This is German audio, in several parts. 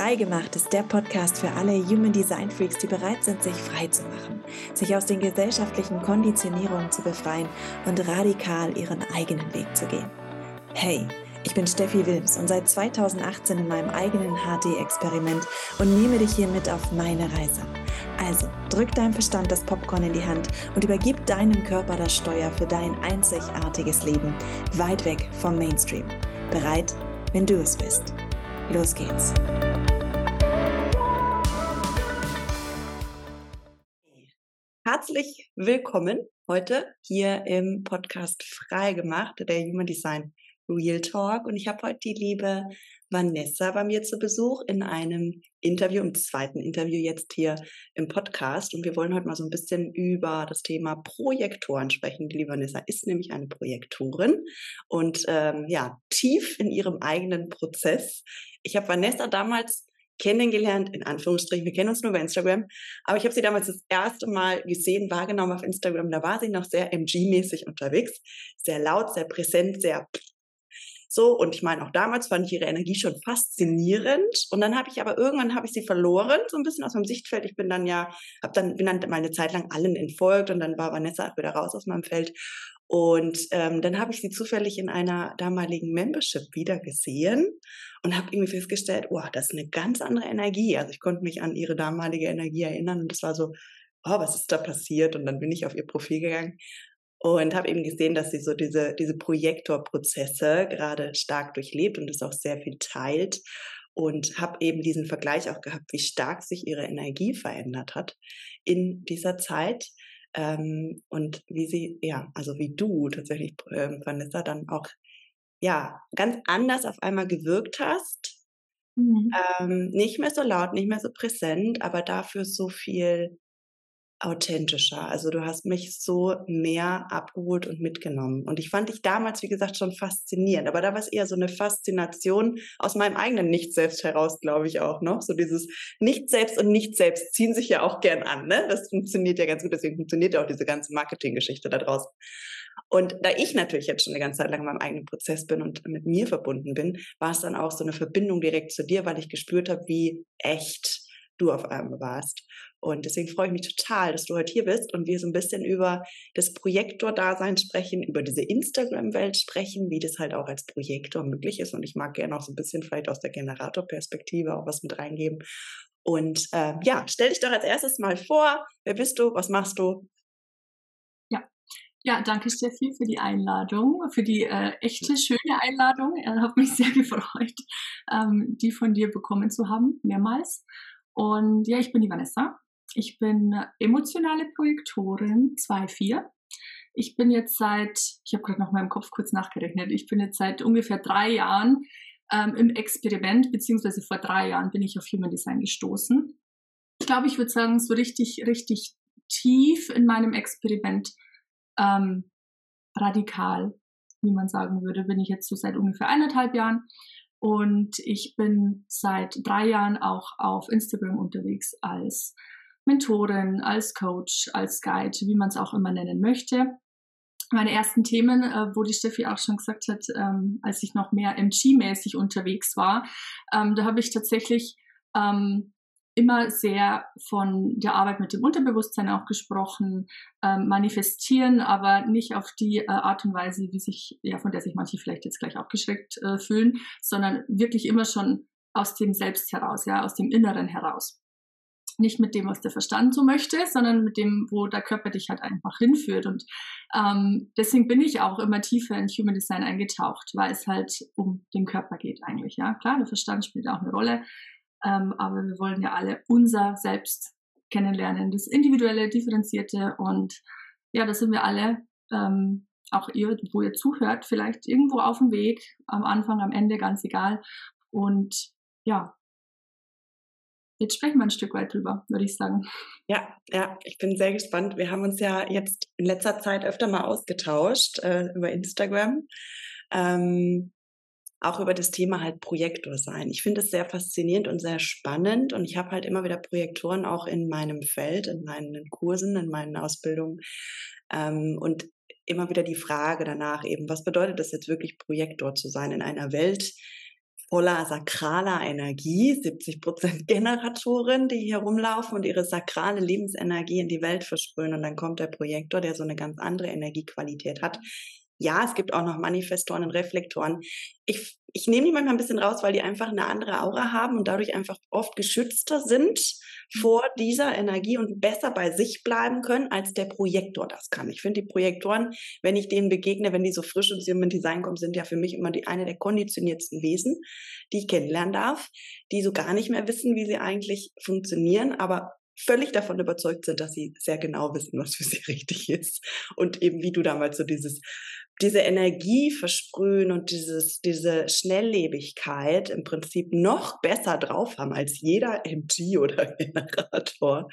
Freigemacht ist der Podcast für alle Human Design Freaks, die bereit sind, sich frei zu machen, sich aus den gesellschaftlichen Konditionierungen zu befreien und radikal ihren eigenen Weg zu gehen. Hey, ich bin Steffi Wilms und seit 2018 in meinem eigenen HD-Experiment und nehme dich hier mit auf meine Reise. Also drück deinem Verstand das Popcorn in die Hand und übergib deinem Körper das Steuer für dein einzigartiges Leben, weit weg vom Mainstream. Bereit, wenn du es bist. Los geht's. Herzlich willkommen heute hier im Podcast Freigemacht, der Human Design Real Talk. Und ich habe heute die liebe Vanessa bei mir zu Besuch in einem Interview, im zweiten Interview jetzt hier im Podcast. Und wir wollen heute mal so ein bisschen über das Thema Projektoren sprechen. Die liebe Vanessa ist nämlich eine Projektorin und ähm, ja, tief in ihrem eigenen Prozess. Ich habe Vanessa damals kennengelernt, in Anführungsstrichen, wir kennen uns nur über Instagram, aber ich habe sie damals das erste Mal gesehen, wahrgenommen auf Instagram, da war sie noch sehr MG-mäßig unterwegs, sehr laut, sehr präsent, sehr so, und ich meine, auch damals fand ich ihre Energie schon faszinierend. Und dann habe ich aber irgendwann habe ich sie verloren, so ein bisschen aus meinem Sichtfeld. Ich bin dann ja, habe dann, bin dann meine Zeit lang allen entfolgt und dann war Vanessa wieder raus aus meinem Feld. Und ähm, dann habe ich sie zufällig in einer damaligen Membership wieder gesehen und habe irgendwie festgestellt, oh, das ist eine ganz andere Energie. Also ich konnte mich an ihre damalige Energie erinnern und das war so, oh, was ist da passiert? Und dann bin ich auf ihr Profil gegangen und habe eben gesehen, dass sie so diese, diese Projektorprozesse gerade stark durchlebt und das auch sehr viel teilt und habe eben diesen Vergleich auch gehabt, wie stark sich ihre Energie verändert hat in dieser Zeit ähm, und wie sie, ja, also wie du tatsächlich, ähm, Vanessa, dann auch, ja, ganz anders auf einmal gewirkt hast. Mhm. Ähm, nicht mehr so laut, nicht mehr so präsent, aber dafür so viel authentischer. Also du hast mich so mehr abgeholt und mitgenommen. Und ich fand dich damals, wie gesagt, schon faszinierend. Aber da war es eher so eine Faszination aus meinem eigenen Nicht-Selbst heraus, glaube ich auch noch. So dieses Nicht-Selbst und Nicht-Selbst ziehen sich ja auch gern an. Ne? Das funktioniert ja ganz gut. Deswegen funktioniert ja auch diese ganze Marketinggeschichte da draußen. Und da ich natürlich jetzt schon eine ganze Zeit lang in meinem eigenen Prozess bin und mit mir verbunden bin, war es dann auch so eine Verbindung direkt zu dir, weil ich gespürt habe, wie echt du auf einmal warst. Und deswegen freue ich mich total, dass du heute hier bist und wir so ein bisschen über das Projektor-Dasein sprechen, über diese Instagram-Welt sprechen, wie das halt auch als Projektor möglich ist. Und ich mag gerne auch so ein bisschen vielleicht aus der Generator-Perspektive auch was mit reingeben. Und äh, ja, stell dich doch als erstes mal vor. Wer bist du? Was machst du? Ja, ja, danke Steffi für die Einladung, für die äh, echte schöne Einladung. Ich habe mich sehr gefreut, ähm, die von dir bekommen zu haben, mehrmals. Und ja, ich bin die Vanessa. Ich bin emotionale Projektorin 2.4. Ich bin jetzt seit, ich habe gerade noch mal im Kopf kurz nachgerechnet, ich bin jetzt seit ungefähr drei Jahren ähm, im Experiment, beziehungsweise vor drei Jahren bin ich auf Human Design gestoßen. Ich glaube, ich würde sagen, so richtig, richtig tief in meinem Experiment ähm, radikal, wie man sagen würde, bin ich jetzt so seit ungefähr eineinhalb Jahren. Und ich bin seit drei Jahren auch auf Instagram unterwegs als Mentorin, als Coach, als Guide, wie man es auch immer nennen möchte. Meine ersten Themen, äh, wo die Steffi auch schon gesagt hat, ähm, als ich noch mehr MG-mäßig unterwegs war, ähm, da habe ich tatsächlich ähm, immer sehr von der Arbeit mit dem Unterbewusstsein auch gesprochen, ähm, manifestieren, aber nicht auf die äh, Art und Weise, wie sich, ja, von der sich manche vielleicht jetzt gleich abgeschreckt äh, fühlen, sondern wirklich immer schon aus dem Selbst heraus, ja, aus dem Inneren heraus. Nicht mit dem, was der Verstand so möchte, sondern mit dem, wo der Körper dich halt einfach hinführt. Und ähm, deswegen bin ich auch immer tiefer in Human Design eingetaucht, weil es halt um den Körper geht eigentlich. Ja, klar, der Verstand spielt auch eine Rolle, ähm, aber wir wollen ja alle unser Selbst kennenlernen, das individuelle, differenzierte und ja, da sind wir alle, ähm, auch ihr, wo ihr zuhört, vielleicht irgendwo auf dem Weg, am Anfang, am Ende, ganz egal. Und ja, jetzt sprechen wir ein Stück weit drüber, würde ich sagen. Ja, ja, ich bin sehr gespannt. Wir haben uns ja jetzt in letzter Zeit öfter mal ausgetauscht äh, über Instagram. Ähm, auch über das Thema halt Projektor sein. Ich finde es sehr faszinierend und sehr spannend und ich habe halt immer wieder Projektoren auch in meinem Feld, in meinen Kursen, in meinen Ausbildungen ähm, und immer wieder die Frage danach eben, was bedeutet das jetzt wirklich Projektor zu sein in einer Welt, voller sakraler Energie, 70 Prozent Generatoren, die hier rumlaufen und ihre sakrale Lebensenergie in die Welt versprühen. Und dann kommt der Projektor, der so eine ganz andere Energiequalität hat. Ja, es gibt auch noch Manifestoren und Reflektoren. Ich, ich nehme die manchmal ein bisschen raus, weil die einfach eine andere Aura haben und dadurch einfach oft geschützter sind vor dieser Energie und besser bei sich bleiben können, als der Projektor das kann. Ich finde die Projektoren, wenn ich denen begegne, wenn die so frisch ins Human Design kommen, sind ja für mich immer die eine der konditioniertsten Wesen, die ich kennenlernen darf, die so gar nicht mehr wissen, wie sie eigentlich funktionieren, aber völlig davon überzeugt sind, dass sie sehr genau wissen, was für sie richtig ist. Und eben wie du damals so dieses diese Energie versprühen und dieses, diese Schnelllebigkeit im Prinzip noch besser drauf haben als jeder MG oder Generator,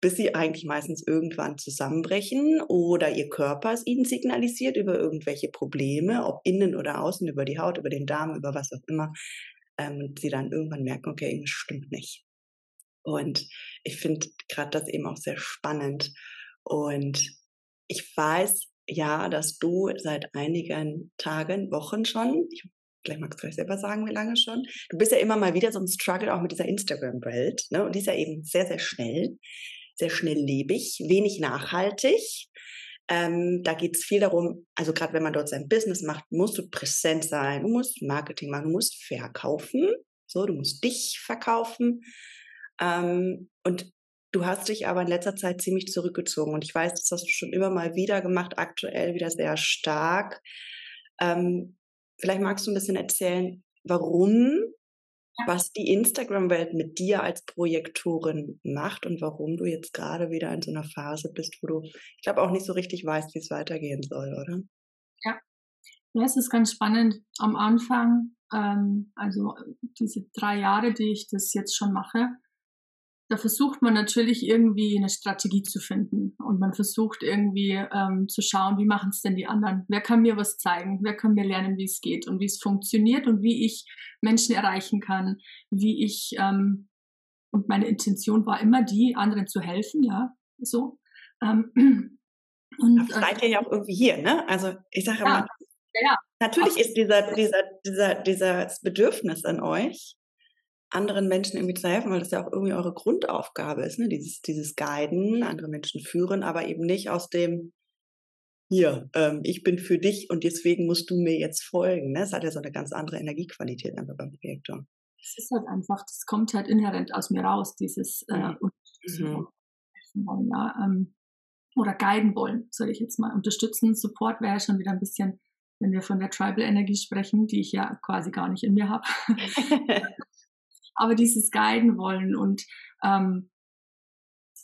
bis sie eigentlich meistens irgendwann zusammenbrechen oder ihr Körper es ihnen signalisiert über irgendwelche Probleme, ob innen oder außen, über die Haut, über den Darm, über was auch immer, ähm, und sie dann irgendwann merken, okay, irgendwas stimmt nicht. Und ich finde gerade das eben auch sehr spannend. Und ich weiß, ja, dass du seit einigen Tagen, Wochen schon, ich, vielleicht magst du vielleicht selber sagen, wie lange schon, du bist ja immer mal wieder so ein Struggle auch mit dieser Instagram-Welt, ne? Und die ist ja eben sehr, sehr schnell, sehr schnelllebig, wenig nachhaltig. Ähm, da geht es viel darum, also gerade wenn man dort sein Business macht, musst du präsent sein, du musst Marketing machen, du musst verkaufen, so, du musst dich verkaufen. Ähm, und Du hast dich aber in letzter Zeit ziemlich zurückgezogen und ich weiß, das hast du schon immer mal wieder gemacht, aktuell wieder sehr stark. Ähm, vielleicht magst du ein bisschen erzählen, warum, was die Instagram-Welt mit dir als Projektorin macht und warum du jetzt gerade wieder in so einer Phase bist, wo du, ich glaube, auch nicht so richtig weißt, wie es weitergehen soll, oder? Ja. Ja, es ist ganz spannend. Am Anfang, ähm, also diese drei Jahre, die ich das jetzt schon mache, da versucht man natürlich irgendwie eine Strategie zu finden und man versucht irgendwie ähm, zu schauen, wie machen es denn die anderen? Wer kann mir was zeigen? Wer kann mir lernen, wie es geht und wie es funktioniert und wie ich Menschen erreichen kann? Wie ich ähm, und meine Intention war immer die, anderen zu helfen, ja, so. Ähm, und das seid ihr ja auch irgendwie hier, ne? Also ich sage ja, mal, ja, natürlich ist dieser, dieser, dieser, dieses Bedürfnis an euch anderen Menschen irgendwie zu helfen, weil das ja auch irgendwie eure Grundaufgabe ist, ne? dieses, dieses Guiden, andere Menschen führen, aber eben nicht aus dem, hier, ähm, ich bin für dich und deswegen musst du mir jetzt folgen. Ne? Es hat ja so eine ganz andere Energiequalität einfach beim Projektor. Es ist halt einfach, das kommt halt inhärent aus mir raus, dieses äh, mhm. wollen, ja, ähm, oder guiden wollen, soll ich jetzt mal unterstützen. Support wäre schon wieder ein bisschen, wenn wir von der Tribal-Energie sprechen, die ich ja quasi gar nicht in mir habe. aber dieses Guiden wollen und ähm,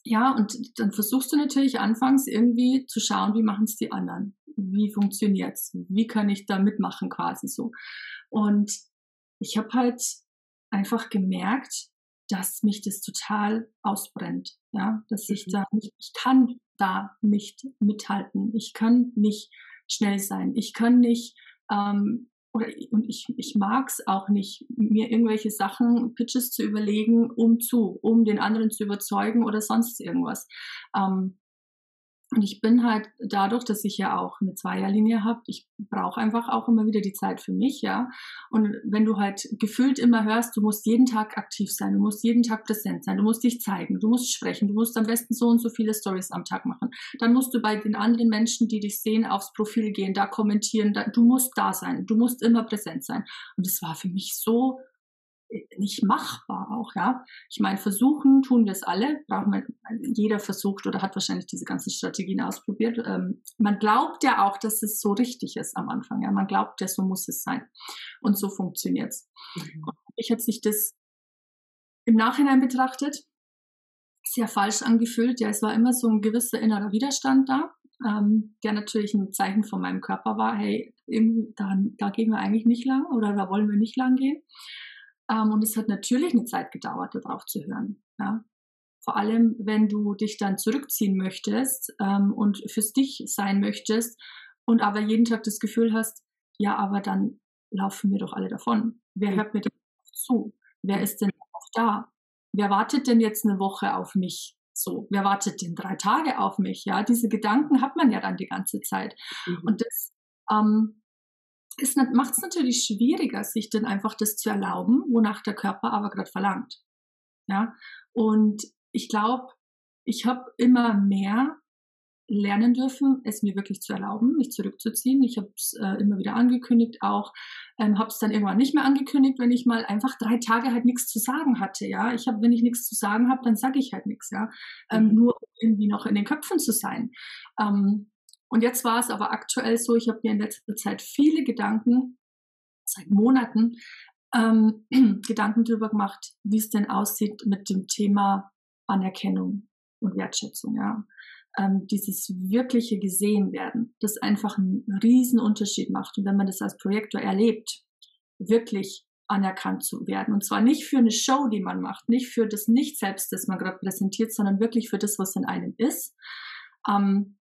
ja, und dann versuchst du natürlich anfangs irgendwie zu schauen, wie machen es die anderen? Wie funktioniert's? Wie kann ich da mitmachen quasi so? Und ich habe halt einfach gemerkt, dass mich das total ausbrennt, ja, dass ich mhm. da nicht, ich kann da nicht mithalten, ich kann nicht schnell sein, ich kann nicht ähm, oder und ich, ich mag es auch nicht, mir irgendwelche Sachen, Pitches zu überlegen, um zu, um den anderen zu überzeugen oder sonst irgendwas. Ähm, und ich bin halt dadurch, dass ich ja auch eine Zweierlinie habe, ich brauche einfach auch immer wieder die Zeit für mich, ja. Und wenn du halt gefühlt immer hörst, du musst jeden Tag aktiv sein, du musst jeden Tag präsent sein, du musst dich zeigen, du musst sprechen, du musst am besten so und so viele Stories am Tag machen. Dann musst du bei den anderen Menschen, die dich sehen, aufs Profil gehen, da kommentieren, da, du musst da sein, du musst immer präsent sein. Und das war für mich so nicht machbar auch, ja. Ich meine, versuchen tun wir es alle, brauchen wir, jeder versucht oder hat wahrscheinlich diese ganzen Strategien ausprobiert. Ähm, man glaubt ja auch, dass es so richtig ist am Anfang, ja. Man glaubt ja, so muss es sein. Und so funktioniert es. Mhm. Ich hat sich das im Nachhinein betrachtet sehr falsch angefühlt. Ja, es war immer so ein gewisser innerer Widerstand da, ähm, der natürlich ein Zeichen von meinem Körper war, hey, da, da gehen wir eigentlich nicht lang oder da wollen wir nicht lang gehen. Ähm, und es hat natürlich eine Zeit gedauert, darauf zu hören. Ja? Vor allem, wenn du dich dann zurückziehen möchtest ähm, und fürs dich sein möchtest und aber jeden Tag das Gefühl hast, ja, aber dann laufen wir doch alle davon. Wer hört mir denn zu? Wer ist denn auch da? Wer wartet denn jetzt eine Woche auf mich? So, wer wartet denn drei Tage auf mich? Ja, diese Gedanken hat man ja dann die ganze Zeit. Mhm. Und das ähm, macht es natürlich schwieriger, sich dann einfach das zu erlauben, wonach der Körper aber gerade verlangt. Ja, und ich glaube, ich habe immer mehr lernen dürfen, es mir wirklich zu erlauben, mich zurückzuziehen. Ich habe es äh, immer wieder angekündigt, auch ähm, habe es dann irgendwann nicht mehr angekündigt, wenn ich mal einfach drei Tage halt nichts zu sagen hatte. Ja, ich habe, wenn ich nichts zu sagen habe, dann sage ich halt nichts. Ja, ähm, mhm. nur irgendwie noch in den Köpfen zu sein. Ähm, und jetzt war es aber aktuell so, ich habe mir in letzter Zeit viele Gedanken seit Monaten ähm, Gedanken darüber gemacht, wie es denn aussieht mit dem Thema Anerkennung und Wertschätzung. Ja ähm, dieses wirkliche gesehen werden, das einfach einen riesen Unterschied macht. Und wenn man das als Projektor erlebt, wirklich anerkannt zu werden. Und zwar nicht für eine Show, die man macht, nicht für das Nicht-Selbst, das man gerade präsentiert, sondern wirklich für das, was in einem ist. Ähm,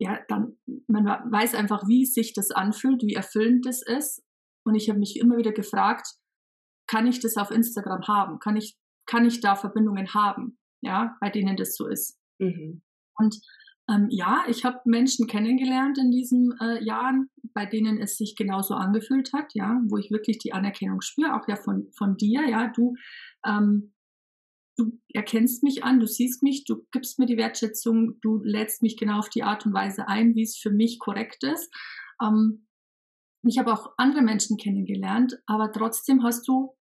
ja, dann, man weiß einfach, wie sich das anfühlt, wie erfüllend das ist. Und ich habe mich immer wieder gefragt, kann ich das auf Instagram haben? Kann ich, kann ich da Verbindungen haben? Ja, bei denen das so ist. Mhm. Und ähm, ja, ich habe Menschen kennengelernt in diesen äh, Jahren, bei denen es sich genauso angefühlt hat, ja, wo ich wirklich die Anerkennung spüre, auch ja von, von dir, ja, du, ähm, du erkennst mich an, du siehst mich, du gibst mir die Wertschätzung, du lädst mich genau auf die Art und Weise ein, wie es für mich korrekt ist. Ähm, ich habe auch andere Menschen kennengelernt, aber trotzdem hast du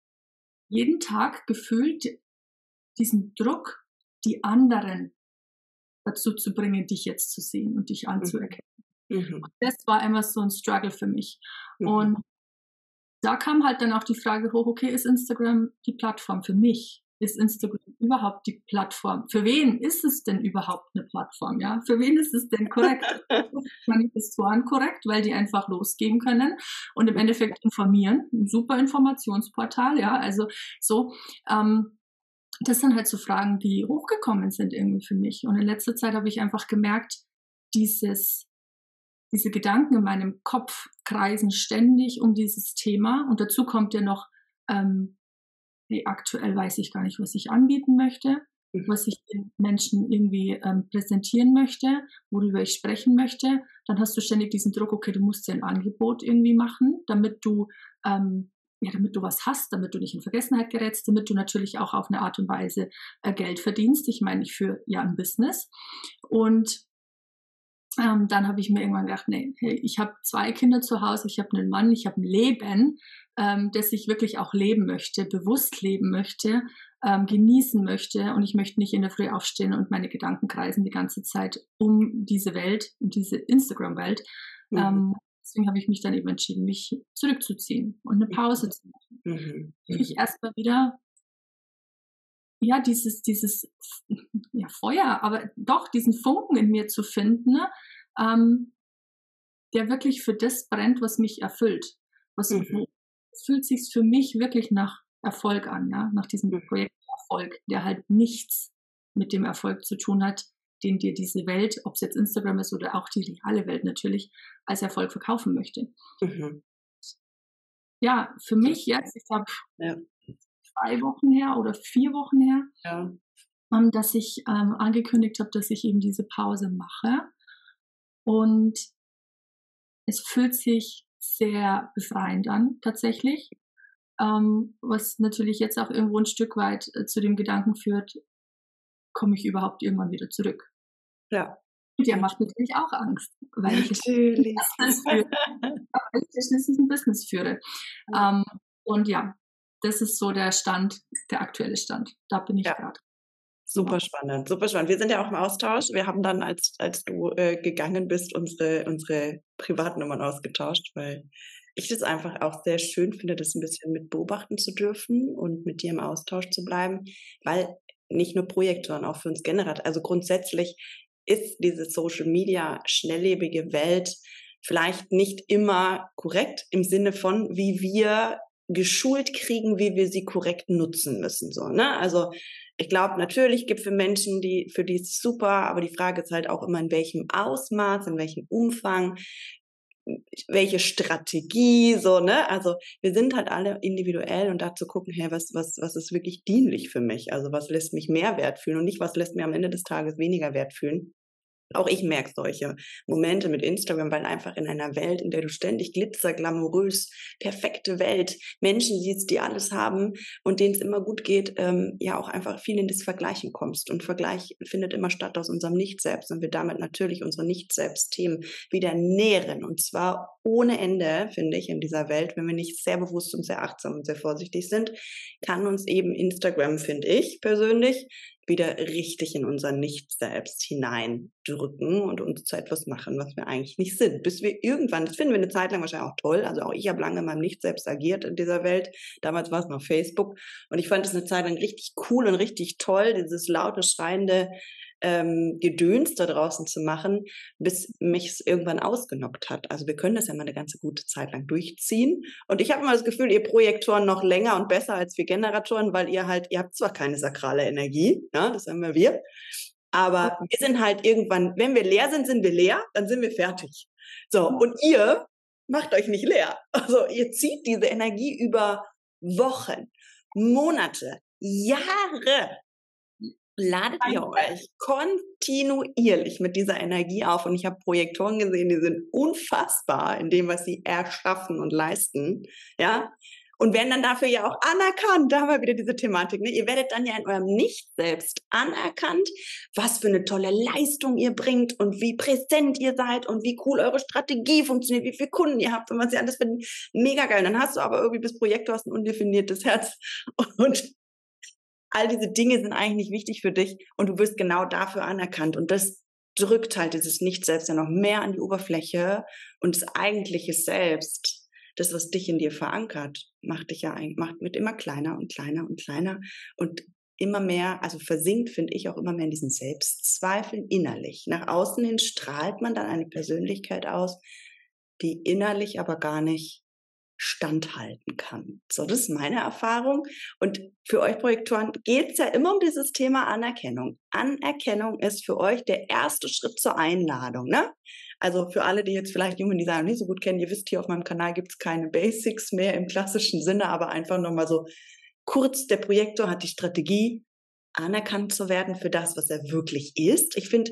jeden Tag gefühlt diesen Druck, die anderen dazu zu bringen, dich jetzt zu sehen und dich mhm. anzuerkennen. Mhm. das war immer so ein Struggle für mich. Mhm. Und da kam halt dann auch die Frage hoch, okay, ist Instagram die Plattform für mich? Ist Instagram überhaupt die Plattform? Für wen ist es denn überhaupt eine Plattform? Ja, für wen ist es denn korrekt? Manifestoren korrekt, weil die einfach losgehen können und im Endeffekt informieren. Ein super Informationsportal, ja, also so. Ähm, das sind halt so Fragen, die hochgekommen sind irgendwie für mich. Und in letzter Zeit habe ich einfach gemerkt, dieses, diese Gedanken in meinem Kopf kreisen ständig um dieses Thema. Und dazu kommt ja noch, ähm, nee, aktuell weiß ich gar nicht, was ich anbieten möchte, mhm. was ich den Menschen irgendwie ähm, präsentieren möchte, worüber ich sprechen möchte. Dann hast du ständig diesen Druck, okay, du musst ja ein Angebot irgendwie machen, damit du ähm, ja, damit du was hast, damit du nicht in Vergessenheit gerätst, damit du natürlich auch auf eine Art und Weise äh, Geld verdienst. Ich meine, ich führe ja ein Business. Und ähm, dann habe ich mir irgendwann gedacht, nee, hey, ich habe zwei Kinder zu Hause, ich habe einen Mann, ich habe ein Leben, ähm, das ich wirklich auch leben möchte, bewusst leben möchte, ähm, genießen möchte und ich möchte nicht in der Früh aufstehen und meine Gedanken kreisen die ganze Zeit um diese Welt, um diese Instagram-Welt. Mhm. Ähm, Deswegen habe ich mich dann eben entschieden, mich zurückzuziehen und eine Pause zu machen. Mhm. Ich erstmal wieder, ja, dieses, dieses, ja, Feuer, aber doch diesen Funken in mir zu finden, ne, ähm, der wirklich für das brennt, was mich erfüllt. Was, mhm. Es fühlt sich für mich wirklich nach Erfolg an, ja, nach diesem mhm. Projekterfolg, der halt nichts mit dem Erfolg zu tun hat, den dir diese Welt, ob es jetzt Instagram ist oder auch die reale Welt natürlich, als Erfolg verkaufen möchte. Mhm. Ja, für mich jetzt, ich glaube, ja. Zwei Wochen her oder vier Wochen her, ja. ähm, dass ich ähm, angekündigt habe, dass ich eben diese Pause mache. Und es fühlt sich sehr befreiend an, tatsächlich. Ähm, was natürlich jetzt auch irgendwo ein Stück weit äh, zu dem Gedanken führt, komme ich überhaupt irgendwann wieder zurück? Ja. Der macht natürlich auch Angst, weil ich natürlich. Ein Business führe. Ja. Ähm, und ja, das ist so der Stand, der aktuelle Stand. Da bin ich ja. gerade. Super spannend, super spannend. Wir sind ja auch im Austausch. Wir haben dann, als, als du äh, gegangen bist, unsere, unsere Privatnummern ausgetauscht, weil ich das einfach auch sehr schön finde, das ein bisschen mit beobachten zu dürfen und mit dir im Austausch zu bleiben, weil nicht nur Projekt, sondern auch für uns generell. Also grundsätzlich ist diese Social Media schnelllebige Welt vielleicht nicht immer korrekt im Sinne von, wie wir geschult kriegen, wie wir sie korrekt nutzen müssen. So, ne? Also ich glaube, natürlich gibt es für Menschen, die für die ist super, aber die Frage ist halt auch immer, in welchem Ausmaß, in welchem Umfang, welche Strategie, so, ne? Also wir sind halt alle individuell und da zu gucken, hey, was, was, was ist wirklich dienlich für mich? Also was lässt mich mehr Wert fühlen und nicht, was lässt mir am Ende des Tages weniger Wert fühlen. Auch ich merke solche Momente mit Instagram, weil einfach in einer Welt, in der du ständig glitzer, glamourös, perfekte Welt, Menschen siehst, die alles haben und denen es immer gut geht, ähm, ja auch einfach viel in das Vergleichen kommst. Und Vergleich findet immer statt aus unserem Nicht-Selbst und wir damit natürlich unsere Nicht-Selbst-Themen wieder nähren. Und zwar ohne Ende, finde ich, in dieser Welt, wenn wir nicht sehr bewusst und sehr achtsam und sehr vorsichtig sind, kann uns eben Instagram, finde ich persönlich, wieder richtig in unser Nicht-Selbst hineindrücken und uns zu etwas machen, was wir eigentlich nicht sind. Bis wir irgendwann, das finden wir eine Zeit lang wahrscheinlich auch toll, also auch ich habe lange in meinem Nicht-Selbst agiert in dieser Welt. Damals war es noch Facebook und ich fand es eine Zeit lang richtig cool und richtig toll, dieses laute, schreiende ähm, Gedöns da draußen zu machen, bis mich es irgendwann ausgenockt hat. Also wir können das ja mal eine ganze gute Zeit lang durchziehen. Und ich habe immer das Gefühl, ihr Projektoren noch länger und besser als wir Generatoren, weil ihr halt, ihr habt zwar keine sakrale Energie, ja, das haben wir wir, aber wir sind halt irgendwann, wenn wir leer sind, sind wir leer, dann sind wir fertig. So, und ihr macht euch nicht leer. Also ihr zieht diese Energie über Wochen, Monate, Jahre ladet ihr euch kontinuierlich mit dieser Energie auf. Und ich habe Projektoren gesehen, die sind unfassbar in dem, was sie erschaffen und leisten. Ja. Und werden dann dafür ja auch anerkannt. Da haben wir wieder diese Thematik. Ne? Ihr werdet dann ja in eurem Nicht-Selbst anerkannt, was für eine tolle Leistung ihr bringt und wie präsent ihr seid und wie cool eure Strategie funktioniert, wie viele Kunden ihr habt und was ihr alles findet. Mega geil. Und dann hast du aber irgendwie bis Projekt, du hast ein undefiniertes Herz und all diese Dinge sind eigentlich nicht wichtig für dich und du wirst genau dafür anerkannt. Und das drückt halt dieses Nicht-Selbst ja noch mehr an die Oberfläche und das eigentliche Selbst, das, was dich in dir verankert, macht dich ja macht mit immer kleiner und kleiner und kleiner und immer mehr, also versinkt, finde ich, auch immer mehr in diesen Selbstzweifeln innerlich. Nach außen hin strahlt man dann eine Persönlichkeit aus, die innerlich aber gar nicht standhalten kann. So, das ist meine Erfahrung. Und für euch Projektoren geht es ja immer um dieses Thema Anerkennung. Anerkennung ist für euch der erste Schritt zur Einladung. Ne? Also für alle, die jetzt vielleicht Human Design nicht so gut kennen, ihr wisst, hier auf meinem Kanal gibt es keine Basics mehr im klassischen Sinne, aber einfach nochmal so kurz, der Projektor hat die Strategie, anerkannt zu werden für das, was er wirklich ist. Ich finde,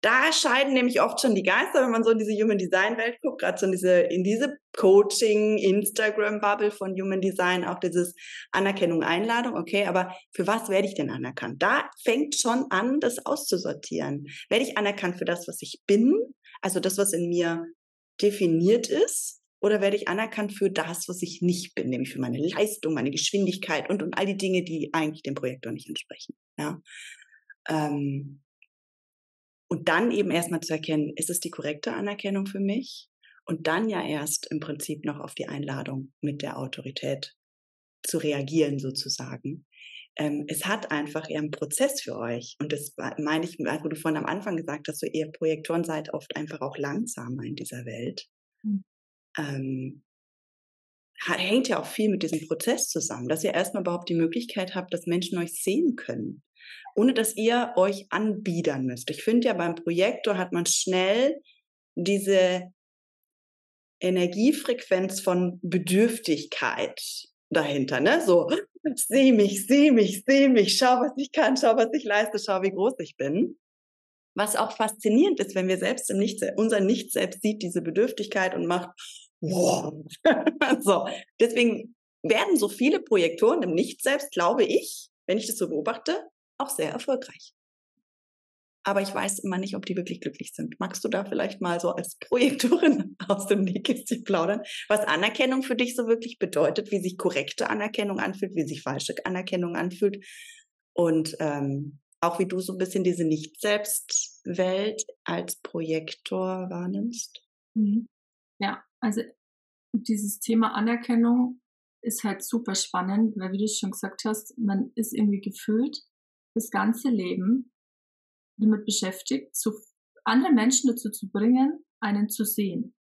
da scheiden nämlich oft schon die Geister, wenn man so in diese Human Design Welt guckt, gerade so in diese, in diese Coaching, Instagram Bubble von Human Design, auch dieses Anerkennung, Einladung, okay, aber für was werde ich denn anerkannt? Da fängt schon an, das auszusortieren. Werde ich anerkannt für das, was ich bin, also das, was in mir definiert ist, oder werde ich anerkannt für das, was ich nicht bin, nämlich für meine Leistung, meine Geschwindigkeit und, und all die Dinge, die eigentlich dem Projektor nicht entsprechen, ja. Ähm, und dann eben erstmal zu erkennen, ist es die korrekte Anerkennung für mich? Und dann ja erst im Prinzip noch auf die Einladung mit der Autorität zu reagieren sozusagen. Ähm, es hat einfach eher einen Prozess für euch. Und das meine ich, wo du vorhin am Anfang gesagt hast, so ihr Projektoren seid oft einfach auch langsamer in dieser Welt. Mhm. Ähm, hängt ja auch viel mit diesem Prozess zusammen, dass ihr erstmal überhaupt die Möglichkeit habt, dass Menschen euch sehen können ohne dass ihr euch anbiedern müsst. Ich finde ja beim Projektor hat man schnell diese Energiefrequenz von Bedürftigkeit dahinter, ne? So, sieh mich, sieh mich, sieh mich, schau, was ich kann, schau, was ich leiste, schau, wie groß ich bin. Was auch faszinierend ist, wenn wir selbst im Nicht, unser Nicht selbst sieht diese Bedürftigkeit und macht. so. Deswegen werden so viele Projektoren im Nicht selbst, glaube ich, wenn ich das so beobachte, auch sehr erfolgreich. Aber ich weiß immer nicht, ob die wirklich glücklich sind. Magst du da vielleicht mal so als Projektorin aus dem Nähkästchen plaudern, was Anerkennung für dich so wirklich bedeutet, wie sich korrekte Anerkennung anfühlt, wie sich falsche Anerkennung anfühlt und ähm, auch wie du so ein bisschen diese Nicht-Selbst-Welt als Projektor wahrnimmst? Mhm. Ja, also dieses Thema Anerkennung ist halt super spannend, weil wie du schon gesagt hast, man ist irgendwie gefüllt das ganze Leben damit beschäftigt, zu, andere Menschen dazu zu bringen, einen zu sehen,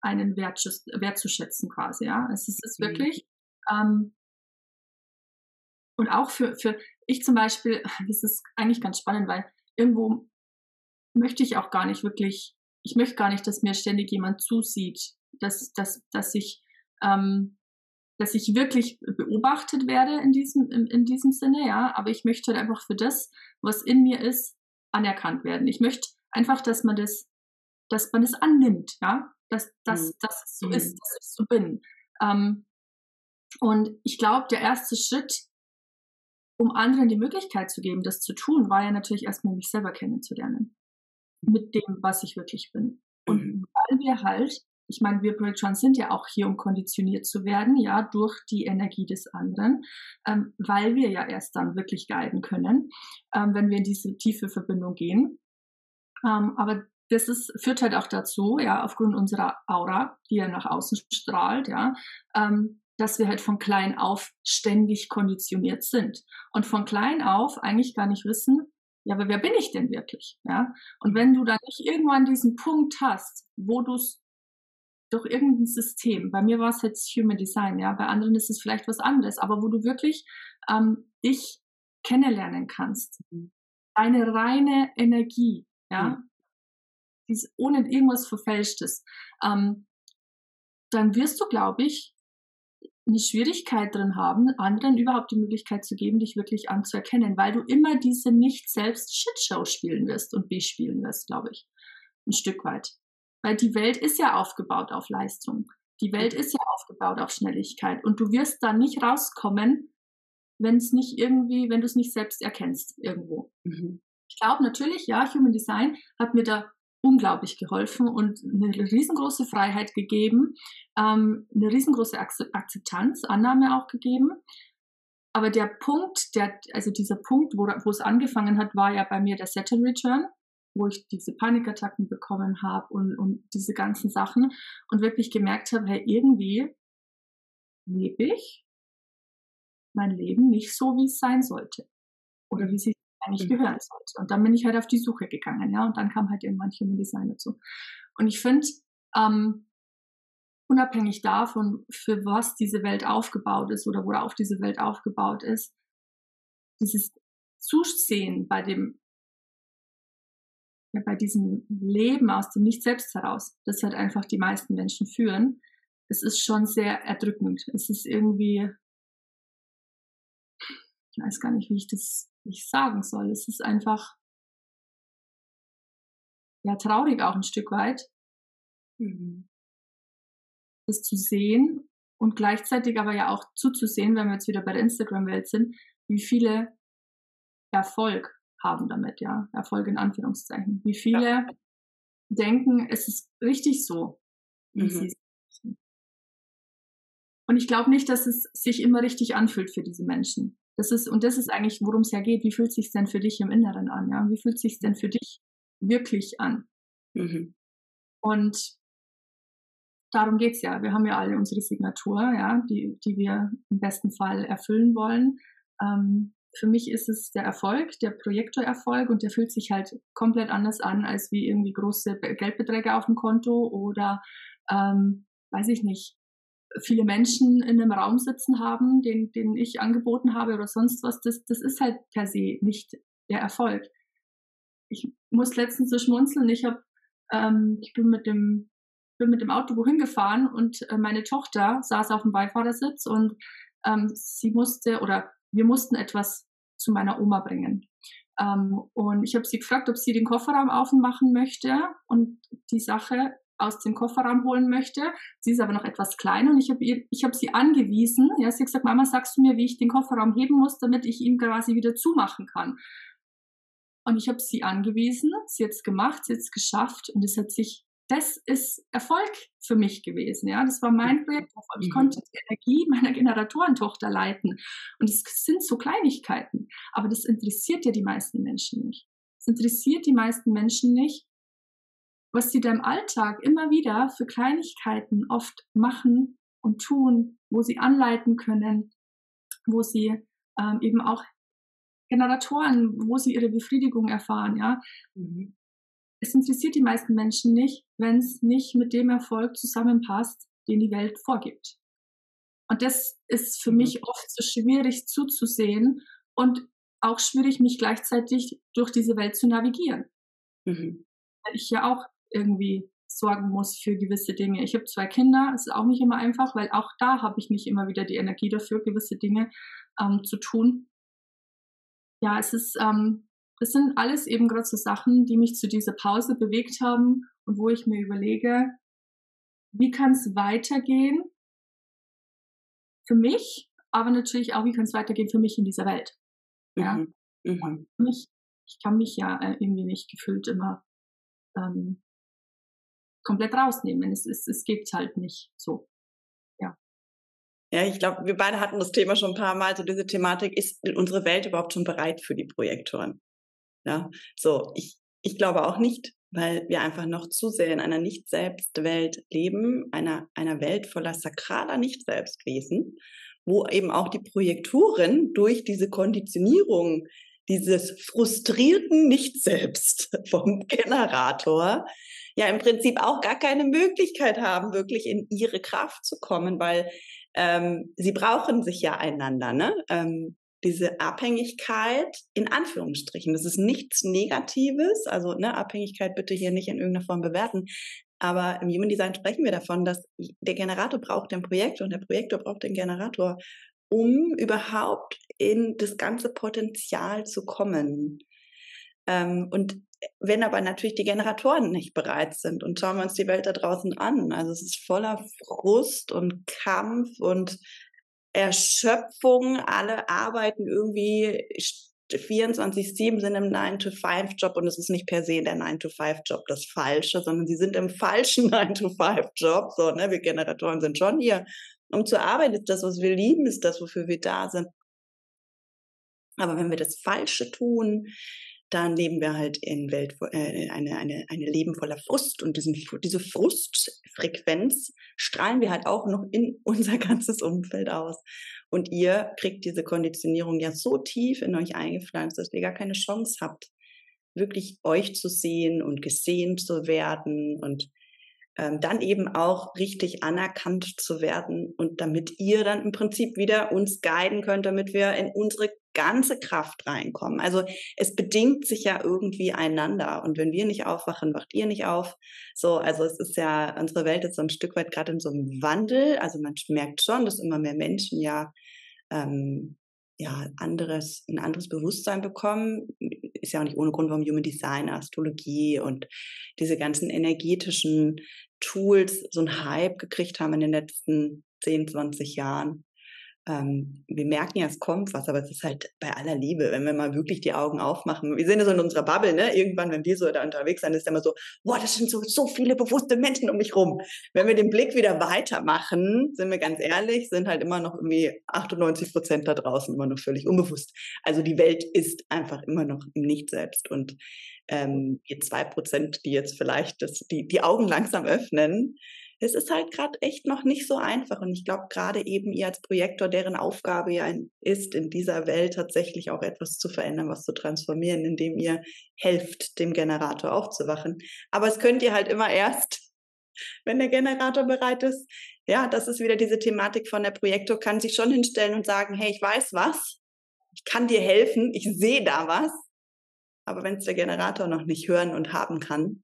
einen wertzuschätzen quasi, ja. Es ist, ist mhm. wirklich, ähm, und auch für, für, ich zum Beispiel, das ist eigentlich ganz spannend, weil irgendwo möchte ich auch gar nicht wirklich, ich möchte gar nicht, dass mir ständig jemand zusieht, dass, dass, dass ich ähm, dass ich wirklich beobachtet werde in diesem, in, in diesem Sinne, ja, aber ich möchte halt einfach für das, was in mir ist, anerkannt werden. Ich möchte einfach, dass man das, dass man das annimmt, ja, dass, dass, mhm. dass es so ist, mhm. dass ich so bin. Ähm, und ich glaube, der erste Schritt, um anderen die Möglichkeit zu geben, das zu tun, war ja natürlich erstmal mich selber kennenzulernen. Mit dem, was ich wirklich bin. Und mhm. weil wir halt, ich meine, wir Project sind ja auch hier, um konditioniert zu werden, ja, durch die Energie des anderen, ähm, weil wir ja erst dann wirklich guiden können, ähm, wenn wir in diese tiefe Verbindung gehen. Ähm, aber das ist, führt halt auch dazu, ja, aufgrund unserer Aura, die ja nach außen strahlt, ja, ähm, dass wir halt von klein auf ständig konditioniert sind und von klein auf eigentlich gar nicht wissen, ja, aber wer bin ich denn wirklich? Ja, und wenn du dann nicht irgendwann diesen Punkt hast, wo du es durch irgendein System, bei mir war es jetzt Human Design, ja, bei anderen ist es vielleicht was anderes, aber wo du wirklich ähm, dich kennenlernen kannst, mhm. deine reine Energie, ja, mhm. dies, ohne irgendwas Verfälschtes, ähm, dann wirst du, glaube ich, eine Schwierigkeit drin haben, anderen überhaupt die Möglichkeit zu geben, dich wirklich anzuerkennen, weil du immer diese nicht selbst Shitshow spielen wirst und bespielen wirst, glaube ich. Ein Stück weit. Weil die Welt ist ja aufgebaut auf Leistung. Die Welt ist ja aufgebaut auf Schnelligkeit. Und du wirst da nicht rauskommen, wenn es nicht irgendwie, wenn du es nicht selbst erkennst irgendwo. Mhm. Ich glaube natürlich, ja, Human Design hat mir da unglaublich geholfen und eine riesengroße Freiheit gegeben, ähm, eine riesengroße Akzeptanz, Annahme auch gegeben. Aber der Punkt, der, also dieser Punkt, wo, wo es angefangen hat, war ja bei mir der Saturn Return, wo ich diese Panikattacken bekommen habe und, und diese ganzen Sachen und wirklich gemerkt habe, hey, irgendwie lebe ich mein Leben nicht so, wie es sein sollte. Oder wie sich eigentlich mhm. gehören sollte. Und dann bin ich halt auf die Suche gegangen, ja, und dann kam halt irgendwann Human Design dazu. Und ich finde, ähm, unabhängig davon, für was diese Welt aufgebaut ist oder worauf diese Welt aufgebaut ist, dieses Zusehen bei dem, ja, bei diesem Leben aus dem Nicht selbst heraus, das halt einfach die meisten Menschen führen, es ist schon sehr erdrückend. Es ist irgendwie, ich weiß gar nicht, wie ich das ich sagen soll. Es ist einfach ja traurig auch ein Stück weit, mhm. das zu sehen und gleichzeitig aber ja auch zuzusehen, wenn wir jetzt wieder bei der Instagram-Welt sind, wie viele Erfolg haben damit, ja, Erfolg in Anführungszeichen. Wie viele ja. denken, es ist richtig so, wie mhm. sie sind. Und ich glaube nicht, dass es sich immer richtig anfühlt für diese Menschen. Das ist, und das ist eigentlich, worum es ja geht. Wie fühlt es sich denn für dich im Inneren an? Ja? Wie fühlt es sich denn für dich wirklich an? Mhm. Und darum geht's ja. Wir haben ja alle unsere Signatur, ja, die, die wir im besten Fall erfüllen wollen. Ähm, für mich ist es der Erfolg, der Projektorerfolg und der fühlt sich halt komplett anders an als wie irgendwie große Geldbeträge auf dem Konto oder ähm, weiß ich nicht, viele Menschen in einem Raum sitzen haben, den, den ich angeboten habe oder sonst was, das, das ist halt per se nicht der Erfolg. Ich muss letztens so schmunzeln, ich habe, ähm, ich bin mit dem, bin mit dem Auto wohin gefahren und äh, meine Tochter saß auf dem Beifahrersitz und ähm, sie musste oder wir mussten etwas zu meiner Oma bringen. Ähm, und ich habe sie gefragt, ob sie den Kofferraum aufmachen möchte. Und die Sache aus dem Kofferraum holen möchte. Sie ist aber noch etwas klein und ich habe ich habe sie angewiesen. Ja, sie hat gesagt, Mama, sagst du mir, wie ich den Kofferraum heben muss, damit ich ihn quasi wieder zumachen kann. Und ich habe sie angewiesen, sie hat es gemacht, sie hat es geschafft und es hat sich, das ist Erfolg für mich gewesen. Ja, das war mein Projekt. Ich mhm. konnte die Energie meiner Generatorentochter leiten. Und es sind so Kleinigkeiten. Aber das interessiert ja die meisten Menschen nicht. Es interessiert die meisten Menschen nicht, was sie da im Alltag immer wieder für Kleinigkeiten oft machen und tun, wo sie anleiten können, wo sie ähm, eben auch Generatoren, wo sie ihre Befriedigung erfahren, ja. Mhm. Es interessiert die meisten Menschen nicht, wenn es nicht mit dem Erfolg zusammenpasst, den die Welt vorgibt. Und das ist für mhm. mich oft so schwierig zuzusehen und auch schwierig, mich gleichzeitig durch diese Welt zu navigieren. Mhm. Weil ich ja auch irgendwie sorgen muss für gewisse Dinge. Ich habe zwei Kinder, es ist auch nicht immer einfach, weil auch da habe ich nicht immer wieder die Energie dafür, gewisse Dinge ähm, zu tun. Ja, es ist, ähm, das sind alles eben gerade so Sachen, die mich zu dieser Pause bewegt haben und wo ich mir überlege, wie kann es weitergehen für mich, aber natürlich auch, wie kann es weitergehen für mich in dieser Welt. Ja. Mhm. Mhm. Mich, ich kann mich ja äh, irgendwie nicht gefühlt immer ähm, komplett rausnehmen. Es, es, es geht halt nicht so. Ja. Ja, ich glaube, wir beide hatten das Thema schon ein paar Mal, so diese Thematik, ist unsere Welt überhaupt schon bereit für die Projektoren? Ja, so, ich, ich glaube auch nicht, weil wir einfach noch zu sehr in einer Nicht-Selbst-Welt leben, einer, einer Welt voller sakraler Nicht-Selbstwesen, wo eben auch die Projektoren durch diese Konditionierung dieses frustrierten Nicht-Selbst vom Generator ja im Prinzip auch gar keine Möglichkeit haben, wirklich in ihre Kraft zu kommen, weil ähm, sie brauchen sich ja einander. Ne? Ähm, diese Abhängigkeit in Anführungsstrichen, das ist nichts Negatives, also ne, Abhängigkeit bitte hier nicht in irgendeiner Form bewerten, aber im Human Design sprechen wir davon, dass der Generator braucht den Projektor und der Projektor braucht den Generator, um überhaupt in das ganze Potenzial zu kommen. Ähm, und wenn aber natürlich die Generatoren nicht bereit sind und schauen wir uns die Welt da draußen an, also es ist voller Frust und Kampf und Erschöpfung, alle arbeiten irgendwie 24-7 sind im 9-to-5-Job und es ist nicht per se der 9-to-5-Job das Falsche, sondern sie sind im falschen 9-to-5-Job. So, ne? Wir Generatoren sind schon hier, um zu arbeiten. Ist das, was wir lieben, ist das, wofür wir da sind. Aber wenn wir das Falsche tun, dann leben wir halt in Welt, äh, eine, eine, eine Leben voller Frust und diesen, diese Frustfrequenz strahlen wir halt auch noch in unser ganzes Umfeld aus. Und ihr kriegt diese Konditionierung ja so tief in euch eingepflanzt, dass ihr gar keine Chance habt, wirklich euch zu sehen und gesehen zu werden und ähm, dann eben auch richtig anerkannt zu werden und damit ihr dann im Prinzip wieder uns guiden könnt, damit wir in unsere ganze Kraft reinkommen. Also es bedingt sich ja irgendwie einander und wenn wir nicht aufwachen, wacht ihr nicht auf. So, also es ist ja, unsere Welt ist so ein Stück weit gerade in so einem Wandel. Also man merkt schon, dass immer mehr Menschen ja ähm, ja, anderes, ein anderes Bewusstsein bekommen. Ist ja auch nicht ohne Grund, warum Human Design, Astrologie und diese ganzen energetischen Tools so einen Hype gekriegt haben in den letzten 10, 20 Jahren ähm, wir merken ja, es kommt was, aber es ist halt bei aller Liebe, wenn wir mal wirklich die Augen aufmachen. Wir sind ja so in unserer Bubble, ne? Irgendwann, wenn wir so da unterwegs sind, ist immer so, boah, das sind so, so viele bewusste Menschen um mich rum. Wenn wir den Blick wieder weitermachen, sind wir ganz ehrlich, sind halt immer noch irgendwie 98 Prozent da draußen immer noch völlig unbewusst. Also die Welt ist einfach immer noch im Nicht-Selbst und ähm, die zwei Prozent, die jetzt vielleicht das, die, die Augen langsam öffnen, es ist halt gerade echt noch nicht so einfach. Und ich glaube, gerade eben ihr als Projektor, deren Aufgabe ja ist, in dieser Welt tatsächlich auch etwas zu verändern, was zu transformieren, indem ihr helft, dem Generator aufzuwachen. Aber es könnt ihr halt immer erst, wenn der Generator bereit ist. Ja, das ist wieder diese Thematik von der Projektor, kann sich schon hinstellen und sagen, hey, ich weiß was, ich kann dir helfen, ich sehe da was. Aber wenn es der Generator noch nicht hören und haben kann,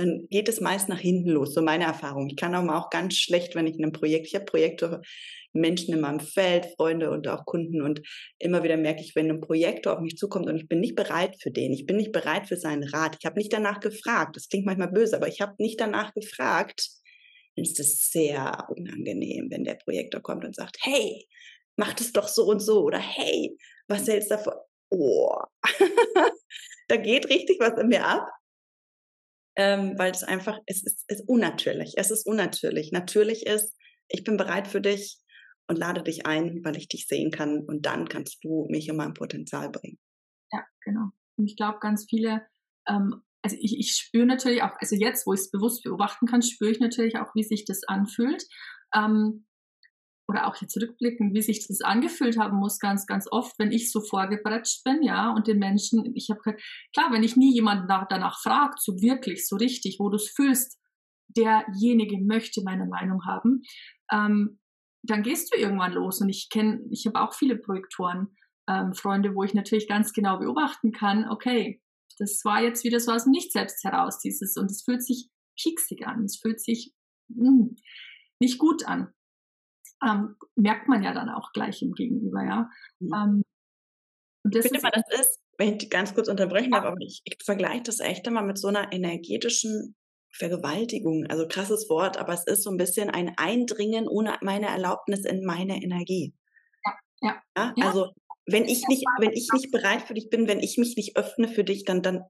dann geht es meist nach hinten los, so meine Erfahrung. Ich kann aber auch ganz schlecht, wenn ich in einem Projekt, ich habe Projekte, Menschen in meinem Feld, Freunde und auch Kunden und immer wieder merke ich, wenn ein Projektor auf mich zukommt und ich bin nicht bereit für den, ich bin nicht bereit für seinen Rat, ich habe nicht danach gefragt, das klingt manchmal böse, aber ich habe nicht danach gefragt, dann ist es sehr unangenehm, wenn der Projektor kommt und sagt, hey, mach das doch so und so oder hey, was hältst du davon? Oh, da geht richtig was in mir ab ähm, weil es einfach, es ist, ist unnatürlich. Es ist unnatürlich. Natürlich ist, ich bin bereit für dich und lade dich ein, weil ich dich sehen kann und dann kannst du mich in mein Potenzial bringen. Ja, genau. Und ich glaube, ganz viele, ähm, also ich, ich spüre natürlich auch, also jetzt, wo ich es bewusst beobachten kann, spüre ich natürlich auch, wie sich das anfühlt. Ähm, oder auch hier zurückblicken, wie sich das angefühlt haben muss, ganz, ganz oft, wenn ich so vorgebretscht bin, ja, und den Menschen, ich habe klar, wenn ich nie jemanden danach fragt, so wirklich, so richtig, wo du es fühlst, derjenige möchte meine Meinung haben, ähm, dann gehst du irgendwann los. Und ich kenne, ich habe auch viele Projektoren, ähm, Freunde, wo ich natürlich ganz genau beobachten kann, okay, das war jetzt wieder so aus dem Nicht-Selbst heraus, dieses, und es fühlt sich pieksig an, es fühlt sich mh, hm, nicht gut an ähm, merkt man ja dann auch gleich im Gegenüber, ja. Mhm. Ähm, das Bitte ist, mal, das ist, wenn ich ganz kurz unterbrechen darf, aber ich, ich vergleiche das echt immer mit so einer energetischen Vergewaltigung. Also krasses Wort, aber es ist so ein bisschen ein Eindringen ohne meine Erlaubnis in meine Energie. Ja, ja. ja? Also wenn ich nicht, wenn ich nicht bereit für dich bin, wenn ich mich nicht öffne für dich, dann, dann,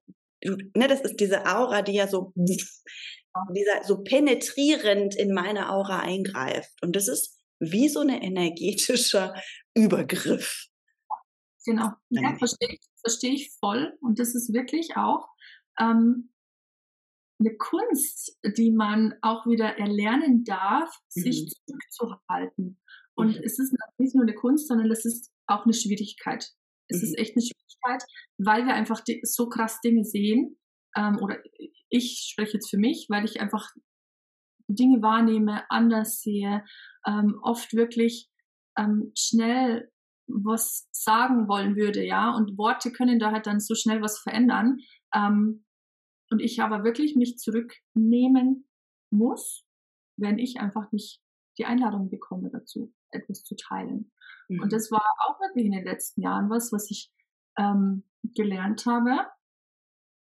ne, das ist diese Aura, die ja so, dieser, so penetrierend in meine Aura eingreift. Und das ist wie so eine energetischer Übergriff. Genau, ja, verstehe ich, ich voll. Und das ist wirklich auch ähm, eine Kunst, die man auch wieder erlernen darf, mhm. sich zurückzuhalten. Und mhm. es ist nicht nur eine Kunst, sondern es ist auch eine Schwierigkeit. Es mhm. ist echt eine Schwierigkeit, weil wir einfach so krass Dinge sehen. Ähm, oder ich spreche jetzt für mich, weil ich einfach Dinge wahrnehme, anders sehe, ähm, oft wirklich ähm, schnell was sagen wollen würde, ja. Und Worte können da halt dann so schnell was verändern. Ähm, und ich aber wirklich mich zurücknehmen muss, wenn ich einfach nicht die Einladung bekomme dazu, etwas zu teilen. Mhm. Und das war auch wirklich in den letzten Jahren was, was ich ähm, gelernt habe.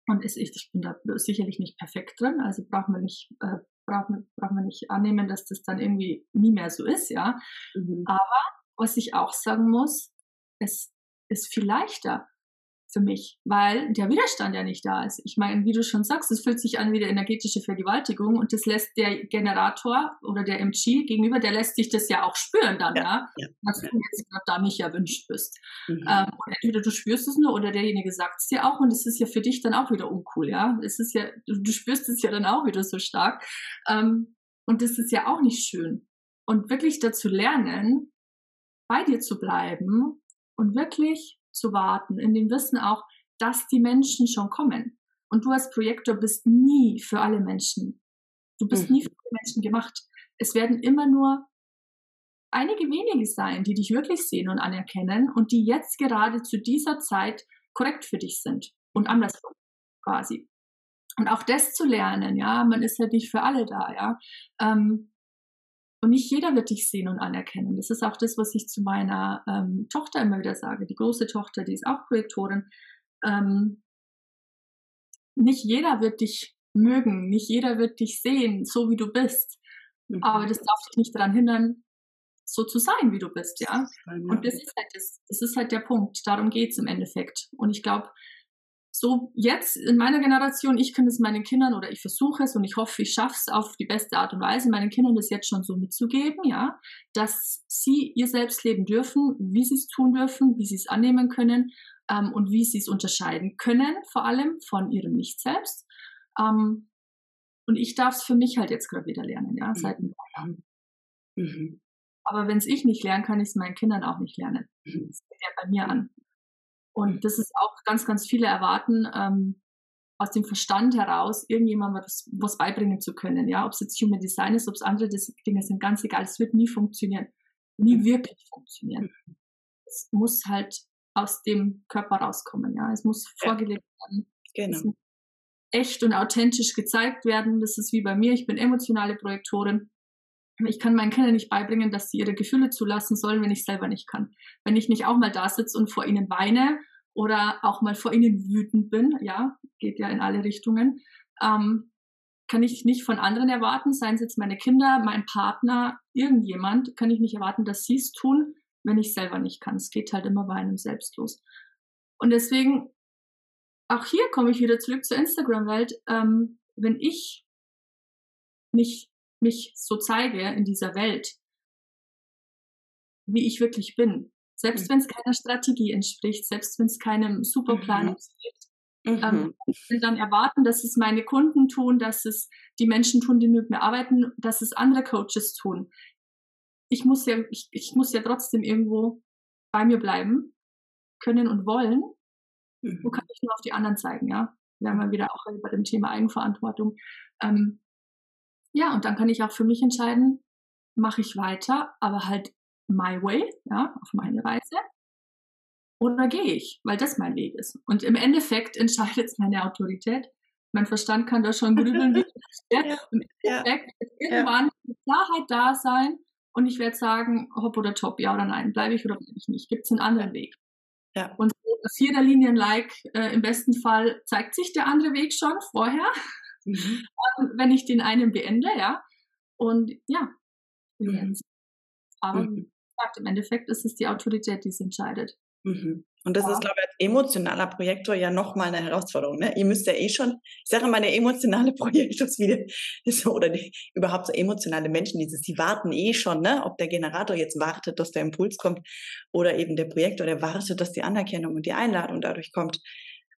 Und ist, ich, ich bin da sicherlich nicht perfekt drin, also braucht man nicht, äh, braucht man, braucht man nicht annehmen, dass das dann irgendwie nie mehr so ist, ja. Mhm. Aber was ich auch sagen muss, es ist viel leichter, für mich, weil der Widerstand ja nicht da ist. Ich meine, wie du schon sagst, es fühlt sich an wie eine energetische Vergewaltigung und das lässt der Generator oder der MG gegenüber, der lässt sich das ja auch spüren dann, ja, ja, was du jetzt da nicht erwünscht bist. Mhm. Ähm, und entweder du spürst es nur oder derjenige sagt es dir auch und es ist ja für dich dann auch wieder uncool, ja. Es ist ja, du, du spürst es ja dann auch wieder so stark. Ähm, und das ist ja auch nicht schön. Und wirklich dazu lernen, bei dir zu bleiben und wirklich zu warten, in dem Wissen auch, dass die Menschen schon kommen. Und du als Projektor bist nie für alle Menschen. Du bist mhm. nie für alle Menschen gemacht. Es werden immer nur einige wenige sein, die dich wirklich sehen und anerkennen und die jetzt gerade zu dieser Zeit korrekt für dich sind und andersrum quasi. Und auch das zu lernen, ja, man ist ja nicht für alle da, ja. Ähm, und nicht jeder wird dich sehen und anerkennen. Das ist auch das, was ich zu meiner ähm, Tochter immer wieder sage. Die große Tochter, die ist auch Projektorin. Ähm, nicht jeder wird dich mögen, nicht jeder wird dich sehen, so wie du bist. Mhm. Aber das darf dich nicht daran hindern, so zu sein, wie du bist, ja. Und das ist halt das, das ist halt der Punkt. Darum geht es im Endeffekt. Und ich glaube, so jetzt in meiner Generation, ich kann es meinen Kindern oder ich versuche es und ich hoffe, ich schaffe es auf die beste Art und Weise, meinen Kindern das jetzt schon so mitzugeben, ja, dass sie ihr selbst leben dürfen, wie sie es tun dürfen, wie sie es annehmen können ähm, und wie sie es unterscheiden können, vor allem von ihrem Nicht-Selbst. Ähm, und ich darf es für mich halt jetzt gerade wieder lernen, ja, seit ein paar Jahren. Mhm. Aber wenn es ich nicht lernen kann, ich es meinen Kindern auch nicht lernen. Mhm. Das fängt ja bei mir an. Und das ist auch ganz, ganz viele erwarten, ähm, aus dem Verstand heraus irgendjemandem was, was beibringen zu können. Ja, ob es jetzt Human Design ist, ob es andere Dinge sind, ganz egal. Es wird nie funktionieren. Nie wirklich funktionieren. Es muss halt aus dem Körper rauskommen. Ja, es muss ja. vorgelebt werden. Genau. echt und authentisch gezeigt werden. Das ist wie bei mir. Ich bin emotionale Projektorin. Ich kann meinen Kindern nicht beibringen, dass sie ihre Gefühle zulassen sollen, wenn ich selber nicht kann. Wenn ich nicht auch mal da sitze und vor ihnen weine oder auch mal vor ihnen wütend bin, ja, geht ja in alle Richtungen, ähm, kann ich nicht von anderen erwarten, seien es jetzt meine Kinder, mein Partner, irgendjemand, kann ich nicht erwarten, dass sie es tun, wenn ich selber nicht kann. Es geht halt immer bei einem selbst los. Und deswegen, auch hier komme ich wieder zurück zur Instagram-Welt. Ähm, wenn ich mich mich so zeige in dieser Welt, wie ich wirklich bin. Selbst mhm. wenn es keiner Strategie entspricht, selbst wenn es keinem Superplan mhm. entspricht, ähm, mhm. dann erwarten, dass es meine Kunden tun, dass es die Menschen tun, die mit mir arbeiten, dass es andere Coaches tun. Ich muss ja, ich, ich muss ja trotzdem irgendwo bei mir bleiben können und wollen. Mhm. Wo kann ich nur auf die anderen zeigen, ja? Wir haben ja wieder auch bei dem Thema Eigenverantwortung. Ähm, ja, und dann kann ich auch für mich entscheiden, mache ich weiter, aber halt my way, ja, auf meine Weise. Oder gehe ich, weil das mein Weg ist. Und im Endeffekt entscheidet es meine Autorität. Mein Verstand kann da schon grübeln, wie das ja, Und im Endeffekt ja, wird irgendwann ja. Klarheit da sein und ich werde sagen, hopp oder top, ja oder nein, bleibe ich oder bleibe ich nicht. Gibt es einen anderen Weg? Ja. Und vier der Linien-like, äh, im besten Fall zeigt sich der andere Weg schon vorher, mhm. ähm, wenn ich den einen beende, ja. Und ja, mhm. aber mhm. gesagt, im Endeffekt ist es die Autorität, die es entscheidet. Mhm. Und das ja. ist, glaube ich, als emotionaler Projektor ja nochmal eine Herausforderung. Ne? Ihr müsst ja eh schon, ich sage immer, der emotionale Projektor ist wieder, so, oder die, überhaupt so emotionale Menschen, dieses, die warten eh schon, ne? ob der Generator jetzt wartet, dass der Impuls kommt oder eben der Projektor, der wartet, dass die Anerkennung und die Einladung dadurch kommt.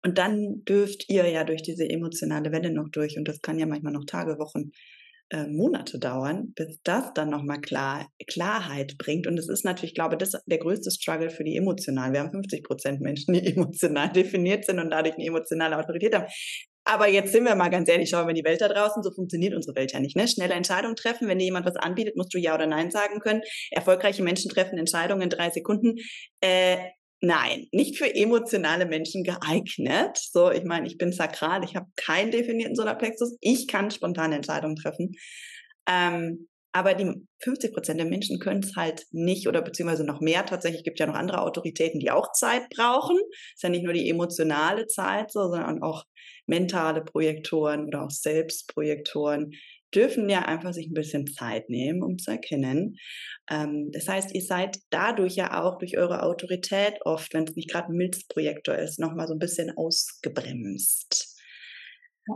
Und dann dürft ihr ja durch diese emotionale Welle noch durch. Und das kann ja manchmal noch Tage, Wochen, äh, Monate dauern, bis das dann nochmal klar, Klarheit bringt. Und es ist natürlich, ich glaube, ist der größte Struggle für die emotionalen. Wir haben 50 Prozent Menschen, die emotional definiert sind und dadurch eine emotionale Autorität haben. Aber jetzt sind wir mal ganz ehrlich, schauen wir in die Welt da draußen, so funktioniert unsere Welt ja nicht. Ne? Schnelle Entscheidungen treffen, wenn dir jemand was anbietet, musst du Ja oder Nein sagen können. Erfolgreiche Menschen treffen Entscheidungen in drei Sekunden. Äh, Nein, nicht für emotionale Menschen geeignet. So, ich meine, ich bin sakral, ich habe keinen definierten Solarplexus, ich kann spontane Entscheidungen treffen. Ähm, aber die 50 Prozent der Menschen können es halt nicht oder beziehungsweise noch mehr. Tatsächlich gibt ja noch andere Autoritäten, die auch Zeit brauchen. Ist ja nicht nur die emotionale Zeit, so, sondern auch mentale Projektoren oder auch Selbstprojektoren, dürfen ja einfach sich ein bisschen Zeit nehmen, um zu erkennen. Ähm, das heißt, ihr seid dadurch ja auch durch eure Autorität oft, wenn es nicht gerade ein Milzprojektor ist, nochmal so ein bisschen ausgebremst.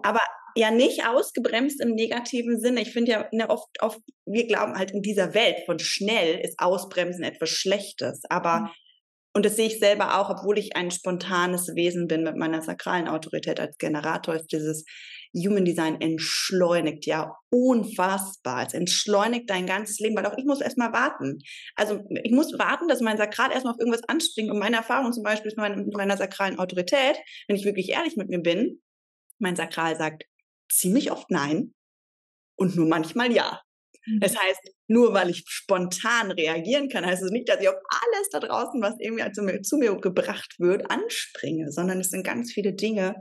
Aber ja nicht ausgebremst im negativen Sinne. Ich finde ja ne, oft, oft, wir glauben halt in dieser Welt von schnell ist Ausbremsen etwas Schlechtes. Aber mhm. Und das sehe ich selber auch, obwohl ich ein spontanes Wesen bin mit meiner sakralen Autorität als Generator, ist dieses Human Design entschleunigt ja unfassbar. Es entschleunigt dein ganzes Leben, weil auch ich muss erstmal warten. Also ich muss warten, dass mein Sakral erstmal auf irgendwas anspringt. Und meine Erfahrung zum Beispiel ist mit meiner sakralen Autorität, wenn ich wirklich ehrlich mit mir bin, mein Sakral sagt ziemlich oft nein und nur manchmal ja. Das mhm. heißt, nur weil ich spontan reagieren kann, heißt es nicht, dass ich auf alles da draußen, was irgendwie zu mir, zu mir gebracht wird, anspringe, sondern es sind ganz viele Dinge,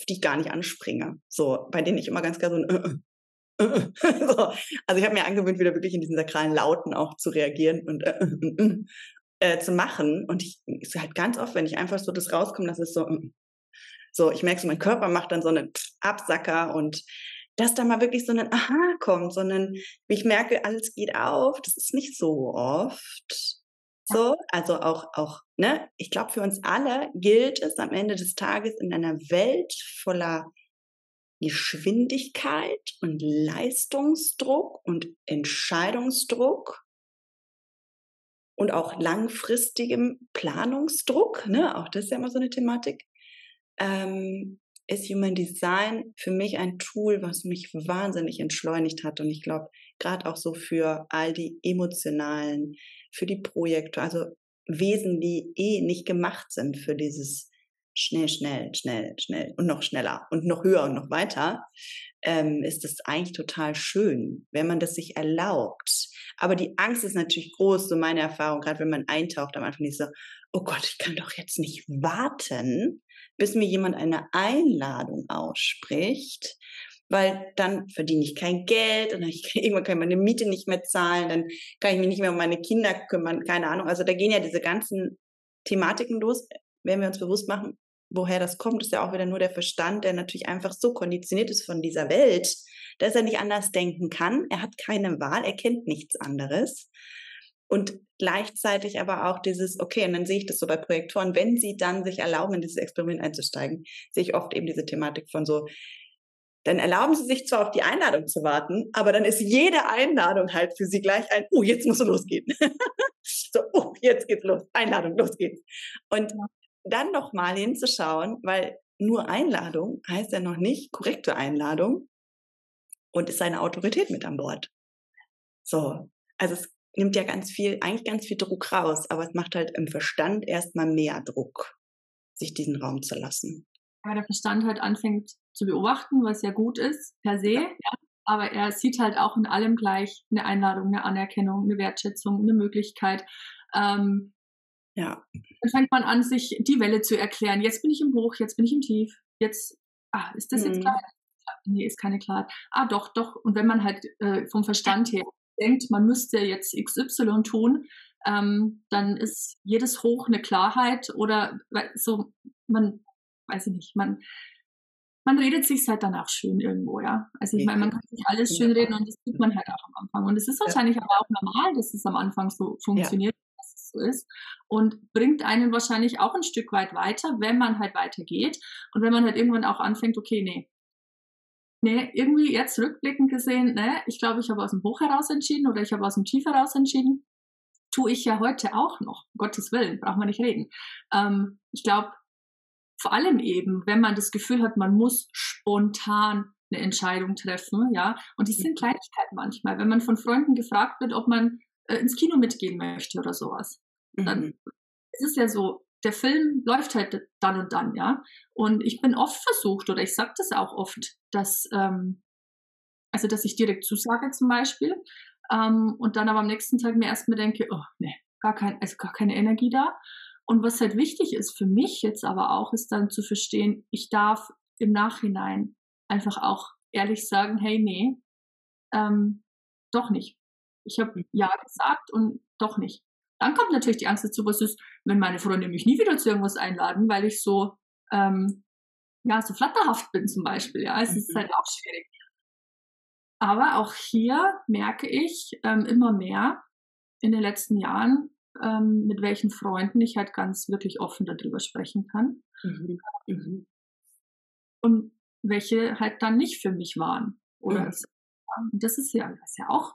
auf die ich gar nicht anspringe. So, bei denen ich immer ganz klar so ein äh, äh, äh, so. Also ich habe mir angewöhnt, wieder wirklich in diesen sakralen Lauten auch zu reagieren und äh, äh, äh, äh zu machen. Und ich ist halt ganz oft, wenn ich einfach so das rauskomme, das ist so, so, ich merke so, mein Körper macht dann so einen Absacker und dass da mal wirklich so ein Aha kommt, sondern ich merke, alles geht auf. Das ist nicht so oft. So, also auch, auch, ne, ich glaube, für uns alle gilt es am Ende des Tages in einer Welt voller Geschwindigkeit und Leistungsdruck und Entscheidungsdruck und auch langfristigem Planungsdruck, ne, auch das ist ja immer so eine Thematik, ähm, ist Human Design für mich ein Tool, was mich wahnsinnig entschleunigt hat. Und ich glaube, gerade auch so für all die emotionalen, für die Projekte, also Wesen, die eh nicht gemacht sind für dieses schnell, schnell, schnell, schnell und noch schneller und noch höher und noch weiter, ähm, ist es eigentlich total schön, wenn man das sich erlaubt. Aber die Angst ist natürlich groß, so meine Erfahrung, gerade wenn man eintaucht am Anfang, so, oh Gott, ich kann doch jetzt nicht warten, bis mir jemand eine Einladung ausspricht, weil dann verdiene ich kein Geld und ich irgendwann kann ich meine Miete nicht mehr zahlen, dann kann ich mich nicht mehr um meine Kinder kümmern, keine Ahnung. Also da gehen ja diese ganzen Thematiken los, wenn wir uns bewusst machen, woher das kommt, ist ja auch wieder nur der Verstand, der natürlich einfach so konditioniert ist von dieser Welt, dass er nicht anders denken kann. Er hat keine Wahl, er kennt nichts anderes. Und gleichzeitig aber auch dieses, okay, und dann sehe ich das so bei Projektoren, wenn sie dann sich erlauben, in dieses Experiment einzusteigen, sehe ich oft eben diese Thematik von so, dann erlauben sie sich zwar auf die Einladung zu warten, aber dann ist jede Einladung halt für sie gleich ein, oh, jetzt muss es losgehen. so, oh, jetzt geht's los, Einladung, los geht's. Und dann nochmal hinzuschauen, weil nur Einladung heißt ja noch nicht korrekte Einladung und ist seine Autorität mit an Bord. So, also es nimmt ja ganz viel, eigentlich ganz viel Druck raus, aber es macht halt im Verstand erstmal mehr Druck, sich diesen Raum zu lassen. Weil der Verstand halt anfängt zu beobachten, was ja gut ist, per se, ja. aber er sieht halt auch in allem gleich eine Einladung, eine Anerkennung, eine Wertschätzung, eine Möglichkeit. Ähm, ja. Dann fängt man an, sich die Welle zu erklären. Jetzt bin ich im Hoch, jetzt bin ich im Tief, jetzt, ah, ist das mhm. jetzt klar? Nee, ist keine Klarheit. Ah, doch, doch. Und wenn man halt äh, vom Verstand her denkt, man müsste jetzt XY tun, ähm, dann ist jedes Hoch eine Klarheit oder so, man, weiß ich nicht, man, man redet sich halt dann auch schön irgendwo, ja. Also ich meine, man kann sich alles schön reden und das tut man halt auch am Anfang. Und es ist wahrscheinlich ja. aber auch normal, dass es am Anfang so funktioniert, ja. dass es so ist. Und bringt einen wahrscheinlich auch ein Stück weit weiter, wenn man halt weitergeht. Und wenn man halt irgendwann auch anfängt, okay, nee, nee, irgendwie jetzt rückblickend gesehen, ne, ich glaube, ich habe aus dem Hoch heraus entschieden oder ich habe aus dem Tief heraus entschieden. Tue ich ja heute auch noch, um Gottes Willen, braucht man nicht reden. Ähm, ich glaube, vor allem eben, wenn man das Gefühl hat, man muss spontan eine Entscheidung treffen, ja, und die sind mhm. Kleinigkeiten manchmal, wenn man von Freunden gefragt wird, ob man äh, ins Kino mitgehen möchte oder sowas. Dann mhm. es ist ja so, der Film läuft halt dann und dann, ja. Und ich bin oft versucht, oder ich sage das auch oft, dass, ähm, also dass ich direkt zusage zum Beispiel, ähm, und dann aber am nächsten Tag mir erstmal denke, oh nee, gar kein, also gar keine Energie da. Und was halt wichtig ist für mich jetzt aber auch, ist dann zu verstehen, ich darf im Nachhinein einfach auch ehrlich sagen, hey, nee, ähm, doch nicht. Ich habe ja gesagt und doch nicht. Dann kommt natürlich die Angst dazu, was ist, wenn meine Freunde mich nie wieder zu irgendwas einladen, weil ich so, ähm, ja, so flatterhaft bin zum Beispiel. Ja, es mhm. ist halt auch schwierig. Aber auch hier merke ich ähm, immer mehr in den letzten Jahren, ähm, mit welchen Freunden ich halt ganz wirklich offen darüber sprechen kann. Mhm. Mhm. Und welche halt dann nicht für mich waren. Oder mhm. das ist ja, das ist ja auch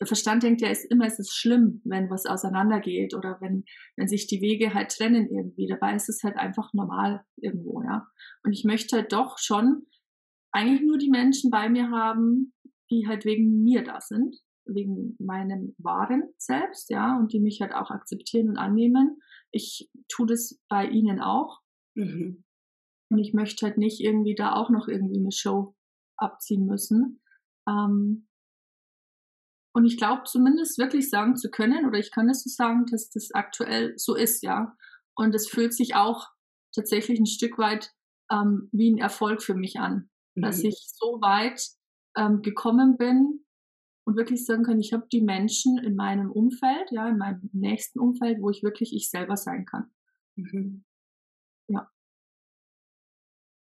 der Verstand denkt ja, ist immer, es ist schlimm, wenn was auseinandergeht oder wenn, wenn sich die Wege halt trennen irgendwie. Dabei ist es halt einfach normal irgendwo, ja. Und ich möchte halt doch schon eigentlich nur die Menschen bei mir haben, die halt wegen mir da sind, wegen meinem wahren Selbst, ja, und die mich halt auch akzeptieren und annehmen. Ich tue das bei ihnen auch. Mhm. Und ich möchte halt nicht irgendwie da auch noch irgendwie eine Show abziehen müssen. Ähm, und ich glaube zumindest wirklich sagen zu können, oder ich kann es so sagen, dass das aktuell so ist, ja. Und es fühlt sich auch tatsächlich ein Stück weit ähm, wie ein Erfolg für mich an, mhm. dass ich so weit ähm, gekommen bin und wirklich sagen kann, ich habe die Menschen in meinem Umfeld, ja, in meinem nächsten Umfeld, wo ich wirklich ich selber sein kann. Mhm. Ja.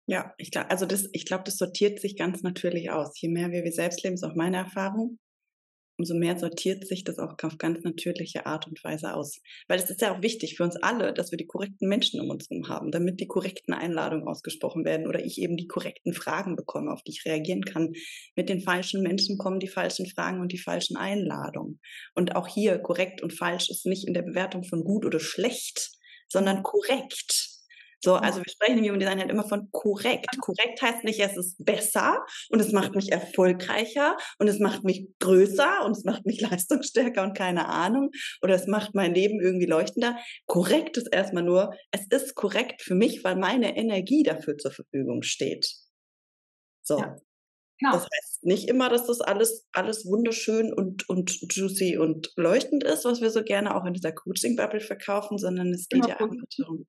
Ja, ich glaube, also das, ich glaube, das sortiert sich ganz natürlich aus. Je mehr wir wir selbst leben, ist auch meine Erfahrung, umso mehr sortiert sich das auch auf ganz natürliche Art und Weise aus. Weil es ist ja auch wichtig für uns alle, dass wir die korrekten Menschen um uns herum haben, damit die korrekten Einladungen ausgesprochen werden oder ich eben die korrekten Fragen bekomme, auf die ich reagieren kann. Mit den falschen Menschen kommen die falschen Fragen und die falschen Einladungen. Und auch hier korrekt und falsch ist nicht in der Bewertung von gut oder schlecht, sondern korrekt. So, also wir sprechen im Human Design halt immer von korrekt. Korrekt heißt nicht, es ist besser und es macht mich erfolgreicher und es macht mich größer und es macht mich leistungsstärker und keine Ahnung oder es macht mein Leben irgendwie leuchtender. Korrekt ist erstmal nur, es ist korrekt für mich, weil meine Energie dafür zur Verfügung steht. So. Ja. Genau. Das heißt nicht immer, dass das alles, alles wunderschön und, und juicy und leuchtend ist, was wir so gerne auch in dieser Coaching-Bubble verkaufen, sondern es geht genau, ja auch darum.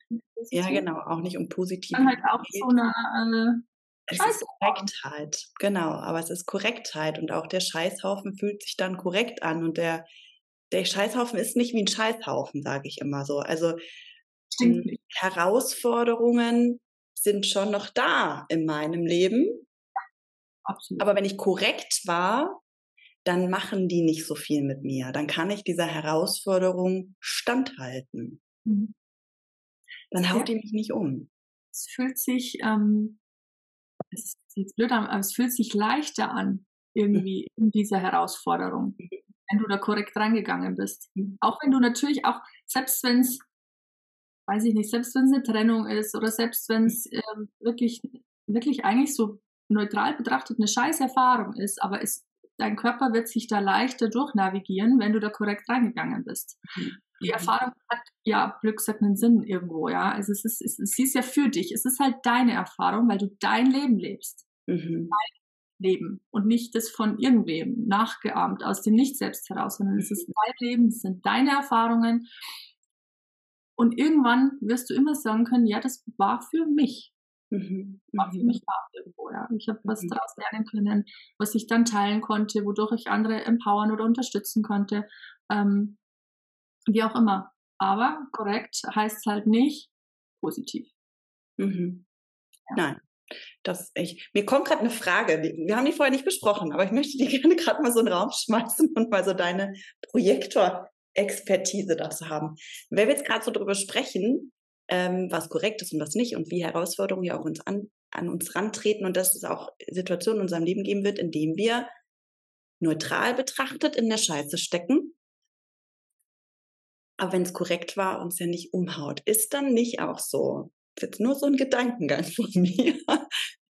Ja, genau, auch nicht um positive. Dann halt auch so eine, äh, es ist Korrektheit, genau, aber es ist Korrektheit und auch der Scheißhaufen fühlt sich dann korrekt an und der, der Scheißhaufen ist nicht wie ein Scheißhaufen, sage ich immer so. Also hm, Herausforderungen sind schon noch da in meinem Leben, Absolut. Aber wenn ich korrekt war, dann machen die nicht so viel mit mir. Dann kann ich dieser Herausforderung standhalten. Mhm. Dann haut ja. die mich nicht um. Es fühlt sich, ähm, es sieht blöd an, aber es fühlt sich leichter an, irgendwie mhm. in dieser Herausforderung, mhm. wenn du da korrekt reingegangen bist. Mhm. Auch wenn du natürlich auch, selbst wenn es, weiß ich nicht, selbst wenn es eine Trennung ist oder selbst wenn es ähm, wirklich, wirklich eigentlich so neutral betrachtet eine scheiß Erfahrung ist, aber es, dein Körper wird sich da leichter durchnavigieren, wenn du da korrekt reingegangen bist. Mhm. Die Erfahrung hat ja Glück gesagt einen Sinn irgendwo, ja. Also es ist, es, es ist ja für dich. Es ist halt deine Erfahrung, weil du dein Leben lebst. Mhm. Dein Leben und nicht das von irgendwem nachgeahmt aus dem Nicht-Selbst heraus, sondern es ist mhm. dein Leben, es sind deine Erfahrungen. Und irgendwann wirst du immer sagen können, ja, das war für mich. Mhm. War für mich war irgendwo, ja. Ich habe was mhm. daraus lernen können, was ich dann teilen konnte, wodurch ich andere empowern oder unterstützen konnte. Ähm, Wie auch immer. Aber korrekt heißt halt nicht positiv. Mhm. Ja. Nein. Das ich, mir kommt gerade eine Frage. Wir haben die vorher nicht besprochen, aber ich möchte dir gerne gerade mal so einen Raum schmeißen und mal so deine Projektor-Expertise dazu haben. Wenn wir jetzt gerade so darüber sprechen, ähm, was korrekt ist und was nicht und wie Herausforderungen ja auch uns an, an uns rantreten und dass es auch Situationen in unserem Leben geben wird, in denen wir neutral betrachtet in der Scheiße stecken. Aber wenn es korrekt war, uns ja nicht umhaut, ist dann nicht auch so, jetzt nur so ein Gedankengang von mir,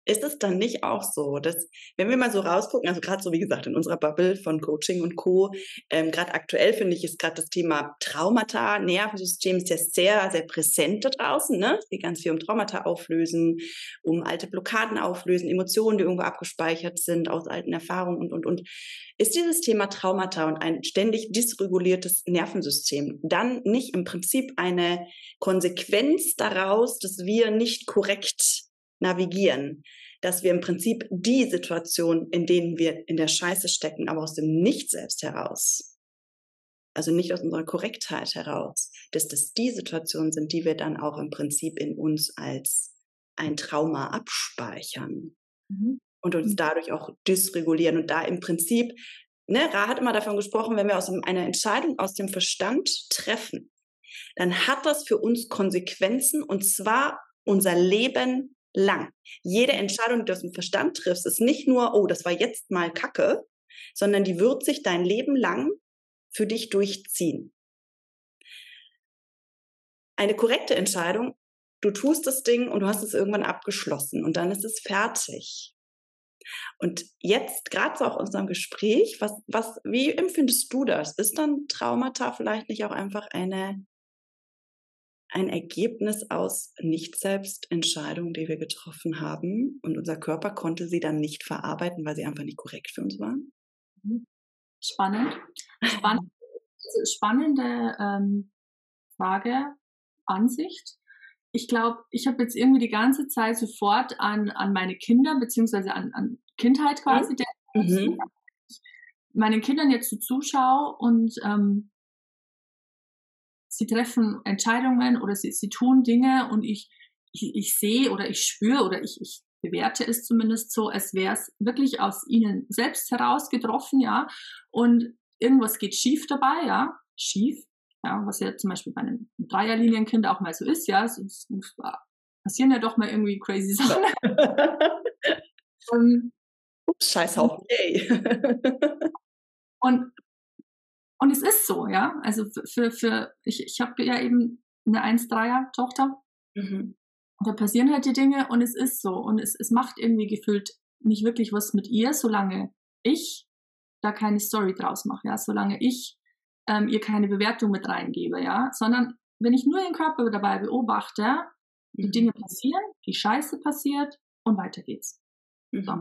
ist es dann nicht auch so, dass, wenn wir mal so rausgucken, also gerade so wie gesagt in unserer Bubble von Coaching und Co., ähm, gerade aktuell finde ich, ist gerade das Thema Traumata, Nervensystem ist ja sehr, sehr präsent da draußen, ne? Es geht ganz viel um Traumata auflösen, um alte Blockaden auflösen, Emotionen, die irgendwo abgespeichert sind aus alten Erfahrungen und, und, und. Ist dieses Thema Traumata und ein ständig dysreguliertes Nervensystem dann nicht im Prinzip eine Konsequenz daraus, dass wir nicht korrekt navigieren, dass wir im Prinzip die Situation, in denen wir in der Scheiße stecken, aber aus dem Nicht selbst heraus, also nicht aus unserer Korrektheit heraus, dass das die Situationen sind, die wir dann auch im Prinzip in uns als ein Trauma abspeichern mhm. und uns mhm. dadurch auch dysregulieren und da im Prinzip, ne, Ra hat immer davon gesprochen, wenn wir aus einer Entscheidung aus dem Verstand treffen, dann hat das für uns Konsequenzen und zwar unser Leben lang. Jede Entscheidung, die du aus dem Verstand triffst, ist nicht nur, oh, das war jetzt mal Kacke, sondern die wird sich dein Leben lang für dich durchziehen. Eine korrekte Entscheidung, du tust das Ding und du hast es irgendwann abgeschlossen und dann ist es fertig. Und jetzt, gerade so auch in unserem Gespräch, was, was, wie empfindest du das? Ist dann Traumata vielleicht nicht auch einfach eine ein Ergebnis aus Nicht-Selbst-Entscheidungen, die wir getroffen haben. Und unser Körper konnte sie dann nicht verarbeiten, weil sie einfach nicht korrekt für uns waren. Mhm. Spannend. Spannend. Spannende ähm, Frage, Ansicht. Ich glaube, ich habe jetzt irgendwie die ganze Zeit sofort an, an meine Kinder, beziehungsweise an, an Kindheit quasi, mhm. meinen Kindern jetzt so zuschaue und ähm, sie treffen Entscheidungen oder sie, sie tun Dinge und ich, ich, ich sehe oder ich spüre oder ich, ich bewerte es zumindest so, als wäre es wirklich aus ihnen selbst heraus getroffen, ja. Und irgendwas geht schief dabei, ja. Schief, ja, was ja zum Beispiel bei einem Dreierlinienkind auch mal so ist, ja. Es, es, es passieren ja doch mal irgendwie crazy Sachen. um, Ups, Scheißhaufen, yay. und und es ist so, ja. Also für, für ich, ich habe ja eben eine 1-3er-Tochter. Mhm. Und da passieren halt die Dinge und es ist so. Und es, es macht irgendwie gefühlt nicht wirklich was mit ihr, solange ich da keine Story draus mache, ja, solange ich ähm, ihr keine Bewertung mit reingebe, ja, sondern wenn ich nur den Körper dabei beobachte, die mhm. Dinge passieren, die Scheiße passiert und weiter geht's. Mhm. So.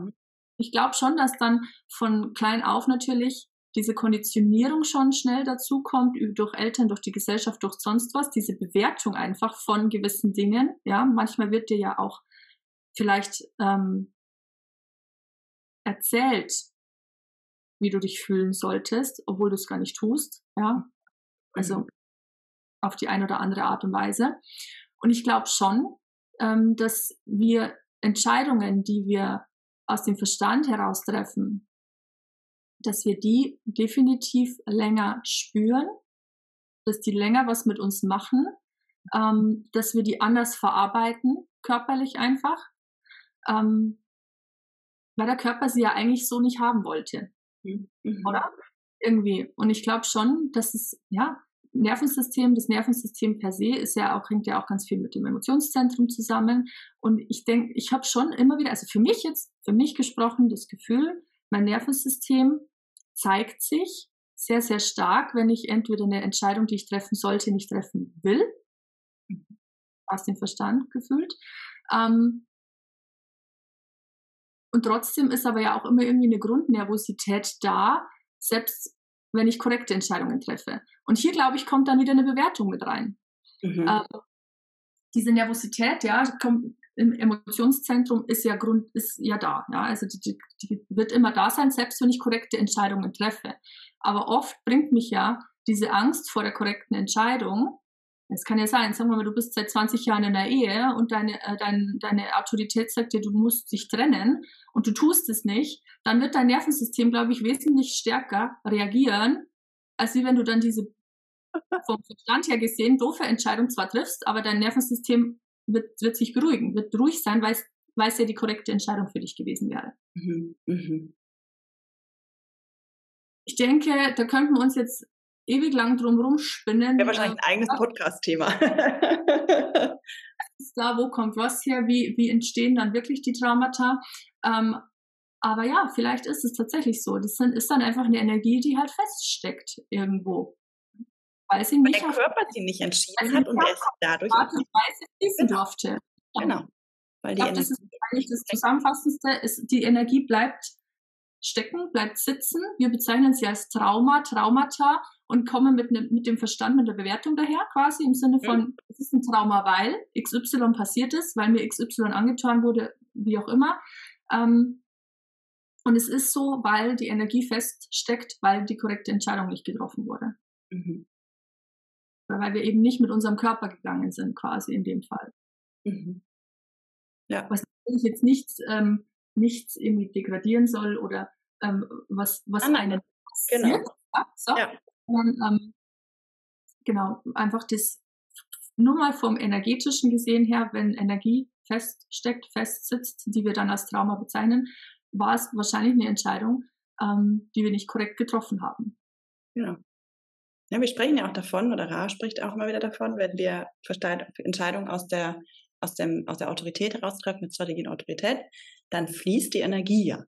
Ich glaube schon, dass dann von klein auf natürlich diese Konditionierung schon schnell dazu kommt, durch Eltern, durch die Gesellschaft, durch sonst was, diese Bewertung einfach von gewissen Dingen. Ja, manchmal wird dir ja auch vielleicht ähm, erzählt, wie du dich fühlen solltest, obwohl du es gar nicht tust. Ja, also mhm. auf die eine oder andere Art und Weise. Und ich glaube schon, ähm, dass wir Entscheidungen, die wir aus dem Verstand heraus treffen, dass wir die definitiv länger spüren, dass die länger was mit uns machen, ähm, dass wir die anders verarbeiten, körperlich einfach, ähm, weil der Körper sie ja eigentlich so nicht haben wollte. Mhm. Oder? Irgendwie. Und ich glaube schon, dass es, ja, Nervensystem, das Nervensystem per se ist ja auch, hängt ja auch ganz viel mit dem Emotionszentrum zusammen. Und ich denke, ich habe schon immer wieder, also für mich jetzt, für mich gesprochen, das Gefühl, mein Nervensystem zeigt sich sehr, sehr stark, wenn ich entweder eine Entscheidung, die ich treffen sollte, nicht treffen will, aus dem Verstand gefühlt. Ähm, und trotzdem ist aber ja auch immer irgendwie eine Grundnervosität da, selbst wenn ich korrekte Entscheidungen treffe. Und hier, glaube ich, kommt dann wieder eine Bewertung mit rein. Mhm. Ähm, diese Nervosität, ja, kommt, im Emotionszentrum ist ja Grund, ist ja da. Ja? Also die, die, die wird immer da sein, selbst wenn ich korrekte Entscheidungen treffe. Aber oft bringt mich ja diese Angst vor der korrekten Entscheidung, es kann ja sein, sagen wir mal, du bist seit 20 Jahren in der Ehe und deine, äh, dein, deine Autorität sagt dir, du musst dich trennen und du tust es nicht, dann wird dein Nervensystem, glaube ich, wesentlich stärker reagieren, als wie wenn du dann diese vom Verstand her gesehen doofe Entscheidung zwar triffst, aber dein Nervensystem wird, wird sich beruhigen, wird ruhig sein, weil es, weil es ja die korrekte Entscheidung für dich gewesen wäre. Mhm. Mhm. Ich denke, da könnten wir uns jetzt ewig lang drum rumspinnen. Wäre wahrscheinlich ein eigenes Podcast-Thema. da, wo kommt was her, wie, wie entstehen dann wirklich die Traumata. Ähm, aber ja, vielleicht ist es tatsächlich so. Das ist dann einfach eine Energie, die halt feststeckt irgendwo. Weil, sie nicht der Körper sie nicht entschieden hat und er dadurch Art und Weise fließen genau. durfte. Genau. Weil die ich glaube, das ist eigentlich das Zusammenfassendste. Ist, die Energie bleibt stecken, bleibt sitzen. Wir bezeichnen sie als Trauma, Traumata und kommen mit, ne, mit dem Verstand, mit der Bewertung daher, quasi im Sinne von, mhm. es ist ein Trauma, weil XY passiert ist, weil mir XY angetan wurde, wie auch immer. Ähm, und es ist so, weil die Energie feststeckt, weil die korrekte Entscheidung nicht getroffen wurde. Mhm. Weil wir eben nicht mit unserem Körper gegangen sind, quasi in dem Fall. Mhm. Ja. Was natürlich jetzt nichts, ähm, nichts irgendwie degradieren soll oder ähm, was, was ah, einen genau. passiert. Genau. So. Ja. Und, ähm, genau, einfach das, nur mal vom energetischen gesehen her, wenn Energie feststeckt, festsitzt, die wir dann als Trauma bezeichnen, war es wahrscheinlich eine Entscheidung, ähm, die wir nicht korrekt getroffen haben. Genau. Ja, wir sprechen ja auch davon, oder Ra spricht auch immer wieder davon, wenn wir Entscheidungen aus der, aus, dem, aus der Autorität heraustreffen, mit Strategie und Autorität, dann fließt die Energie ja.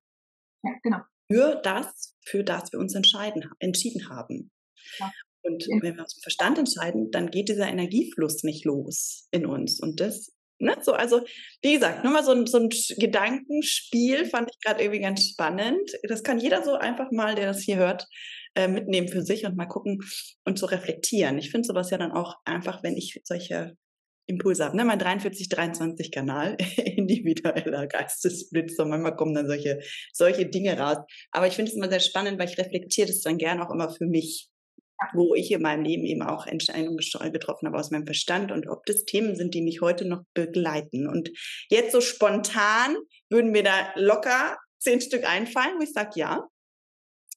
Ja, genau. Für das, für das wir uns entscheiden, entschieden haben. Ja. Und ja. wenn wir aus dem Verstand entscheiden, dann geht dieser Energiefluss nicht los in uns. Und das, ne, so, also, wie gesagt, nur mal so ein, so ein Gedankenspiel fand ich gerade irgendwie ganz spannend. Das kann jeder so einfach mal, der das hier hört, äh, mitnehmen für sich und mal gucken und so reflektieren. Ich finde sowas ja dann auch einfach, wenn ich solche Impulse habe. Ne? Mein 43-23-Kanal, individueller Geistesblitz, und manchmal kommen dann solche, solche Dinge raus. Aber ich finde es immer sehr spannend, weil ich reflektiere das dann gerne auch immer für mich, wo ich in meinem Leben eben auch Entscheidungen getroffen habe aus meinem Verstand und ob das Themen sind, die mich heute noch begleiten. Und jetzt so spontan würden mir da locker zehn Stück einfallen, wo ich sage, ja,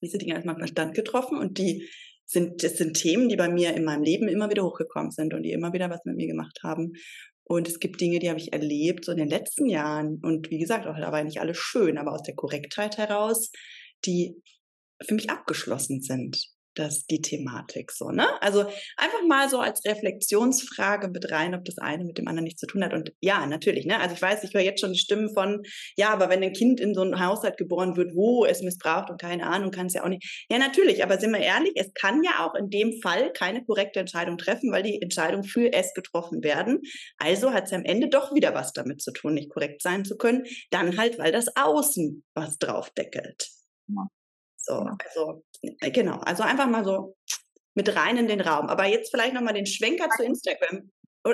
diese Dinge aus meinem Verstand getroffen und die sind, das sind Themen, die bei mir in meinem Leben immer wieder hochgekommen sind und die immer wieder was mit mir gemacht haben. Und es gibt Dinge, die habe ich erlebt so in den letzten Jahren. Und wie gesagt, auch dabei nicht alles schön, aber aus der Korrektheit heraus, die für mich abgeschlossen sind das die Thematik so, ne? Also einfach mal so als Reflexionsfrage mit rein, ob das eine mit dem anderen nichts zu tun hat. Und ja, natürlich, ne? Also ich weiß, ich höre jetzt schon die Stimmen von, ja, aber wenn ein Kind in so einem Haushalt geboren wird, wo es missbraucht und keine Ahnung, kann es ja auch nicht. Ja, natürlich, aber sind wir ehrlich, es kann ja auch in dem Fall keine korrekte Entscheidung treffen, weil die Entscheidung für es getroffen werden. Also hat es am Ende doch wieder was damit zu tun, nicht korrekt sein zu können. Dann halt, weil das Außen was draufdeckelt. Ja. So, also äh, genau, also einfach mal so mit rein in den Raum. Aber jetzt vielleicht nochmal den Schwenker zu Instagram.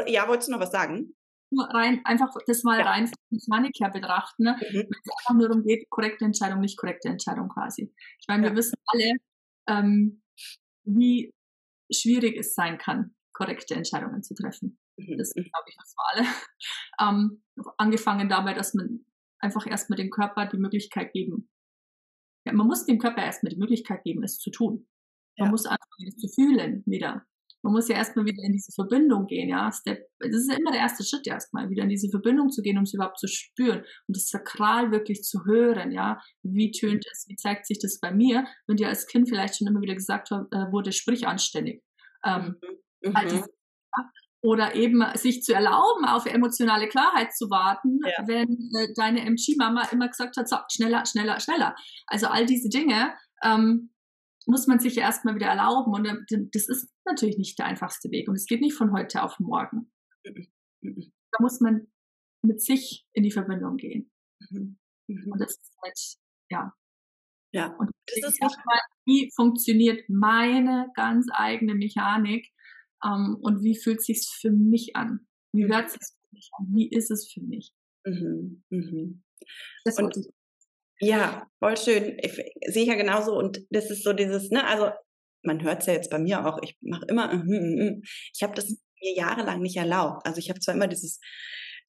Ja, wolltest du noch was sagen? Nur rein, einfach das mal ja. rein von Mechanik her betrachten, ne? Mhm. wenn es einfach nur darum geht, korrekte Entscheidung, nicht korrekte Entscheidung quasi. Ich meine, ja. wir wissen alle, ähm, wie schwierig es sein kann, korrekte Entscheidungen zu treffen. Mhm. Das mhm. glaube ich das für alle. Ähm, angefangen dabei, dass man einfach erstmal dem Körper die Möglichkeit geben ja, man muss dem Körper erstmal die Möglichkeit geben, es zu tun. Man ja. muss anfangen, es zu fühlen wieder. Man muss ja erstmal wieder in diese Verbindung gehen, ja. Step, das ist ja immer der erste Schritt erstmal, wieder in diese Verbindung zu gehen, um es überhaupt zu spüren und das Sakral wirklich zu hören, ja. Wie tönt es, wie zeigt sich das bei mir? Wenn dir als Kind vielleicht schon immer wieder gesagt äh, wurde, sprich anständig. Ähm, mhm. Halt. Oder eben sich zu erlauben, auf emotionale Klarheit zu warten, ja. wenn äh, deine MG-Mama immer gesagt hat, so, schneller, schneller, schneller. Also all diese Dinge ähm, muss man sich ja erstmal wieder erlauben. Und äh, das ist natürlich nicht der einfachste Weg. Und es geht nicht von heute auf morgen. Mhm. Da muss man mit sich in die Verbindung gehen. Mhm. mhm. Und das ist halt, ja. Ja. Und das ist mal, wie funktioniert meine ganz eigene Mechanik? Ähm, und wie fühlt sich's für mich an? Wie hört mhm. sich's für mich an? Wie ist es für mich? Mhm. Mhm. Das und, ja, voll schön. Ich, sehe ich ja genauso. Und das ist so dieses, ne, also man hört es ja jetzt bei mir auch, ich mache immer, mm, mm, mm. ich habe das mir jahrelang nicht erlaubt. Also ich habe zwar immer dieses,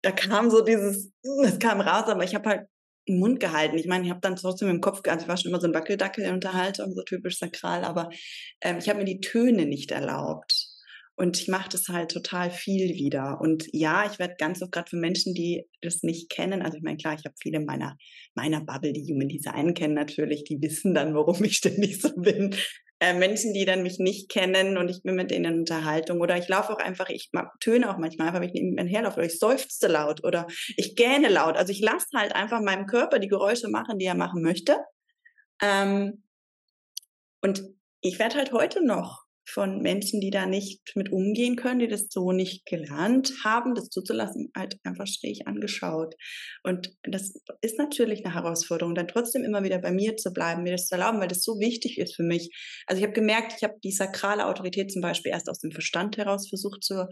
da kam so dieses, es kam raus, aber ich habe halt den Mund gehalten. Ich meine, ich habe dann trotzdem im Kopf, also ich war schon immer so ein Wackeldackel in Unterhaltung, so typisch sakral, aber ähm, ich habe mir die Töne nicht erlaubt. Und ich mache das halt total viel wieder. Und ja, ich werde ganz oft gerade für Menschen, die das nicht kennen, also ich meine, klar, ich habe viele meiner, meiner Bubble, die Human Design kennen natürlich, die wissen dann, warum ich ständig so bin. Äh, Menschen, die dann mich nicht kennen und ich bin mit denen in Unterhaltung oder ich laufe auch einfach, ich töne auch manchmal einfach, wenn ich neben mir herlaufe oder ich seufze laut oder ich gähne laut. Also ich lasse halt einfach meinem Körper die Geräusche machen, die er machen möchte. Ähm, und ich werde halt heute noch von Menschen, die da nicht mit umgehen können, die das so nicht gelernt haben, das zuzulassen, halt einfach schräg angeschaut. Und das ist natürlich eine Herausforderung, dann trotzdem immer wieder bei mir zu bleiben, mir das zu erlauben, weil das so wichtig ist für mich. Also ich habe gemerkt, ich habe die sakrale Autorität zum Beispiel erst aus dem Verstand heraus versucht zu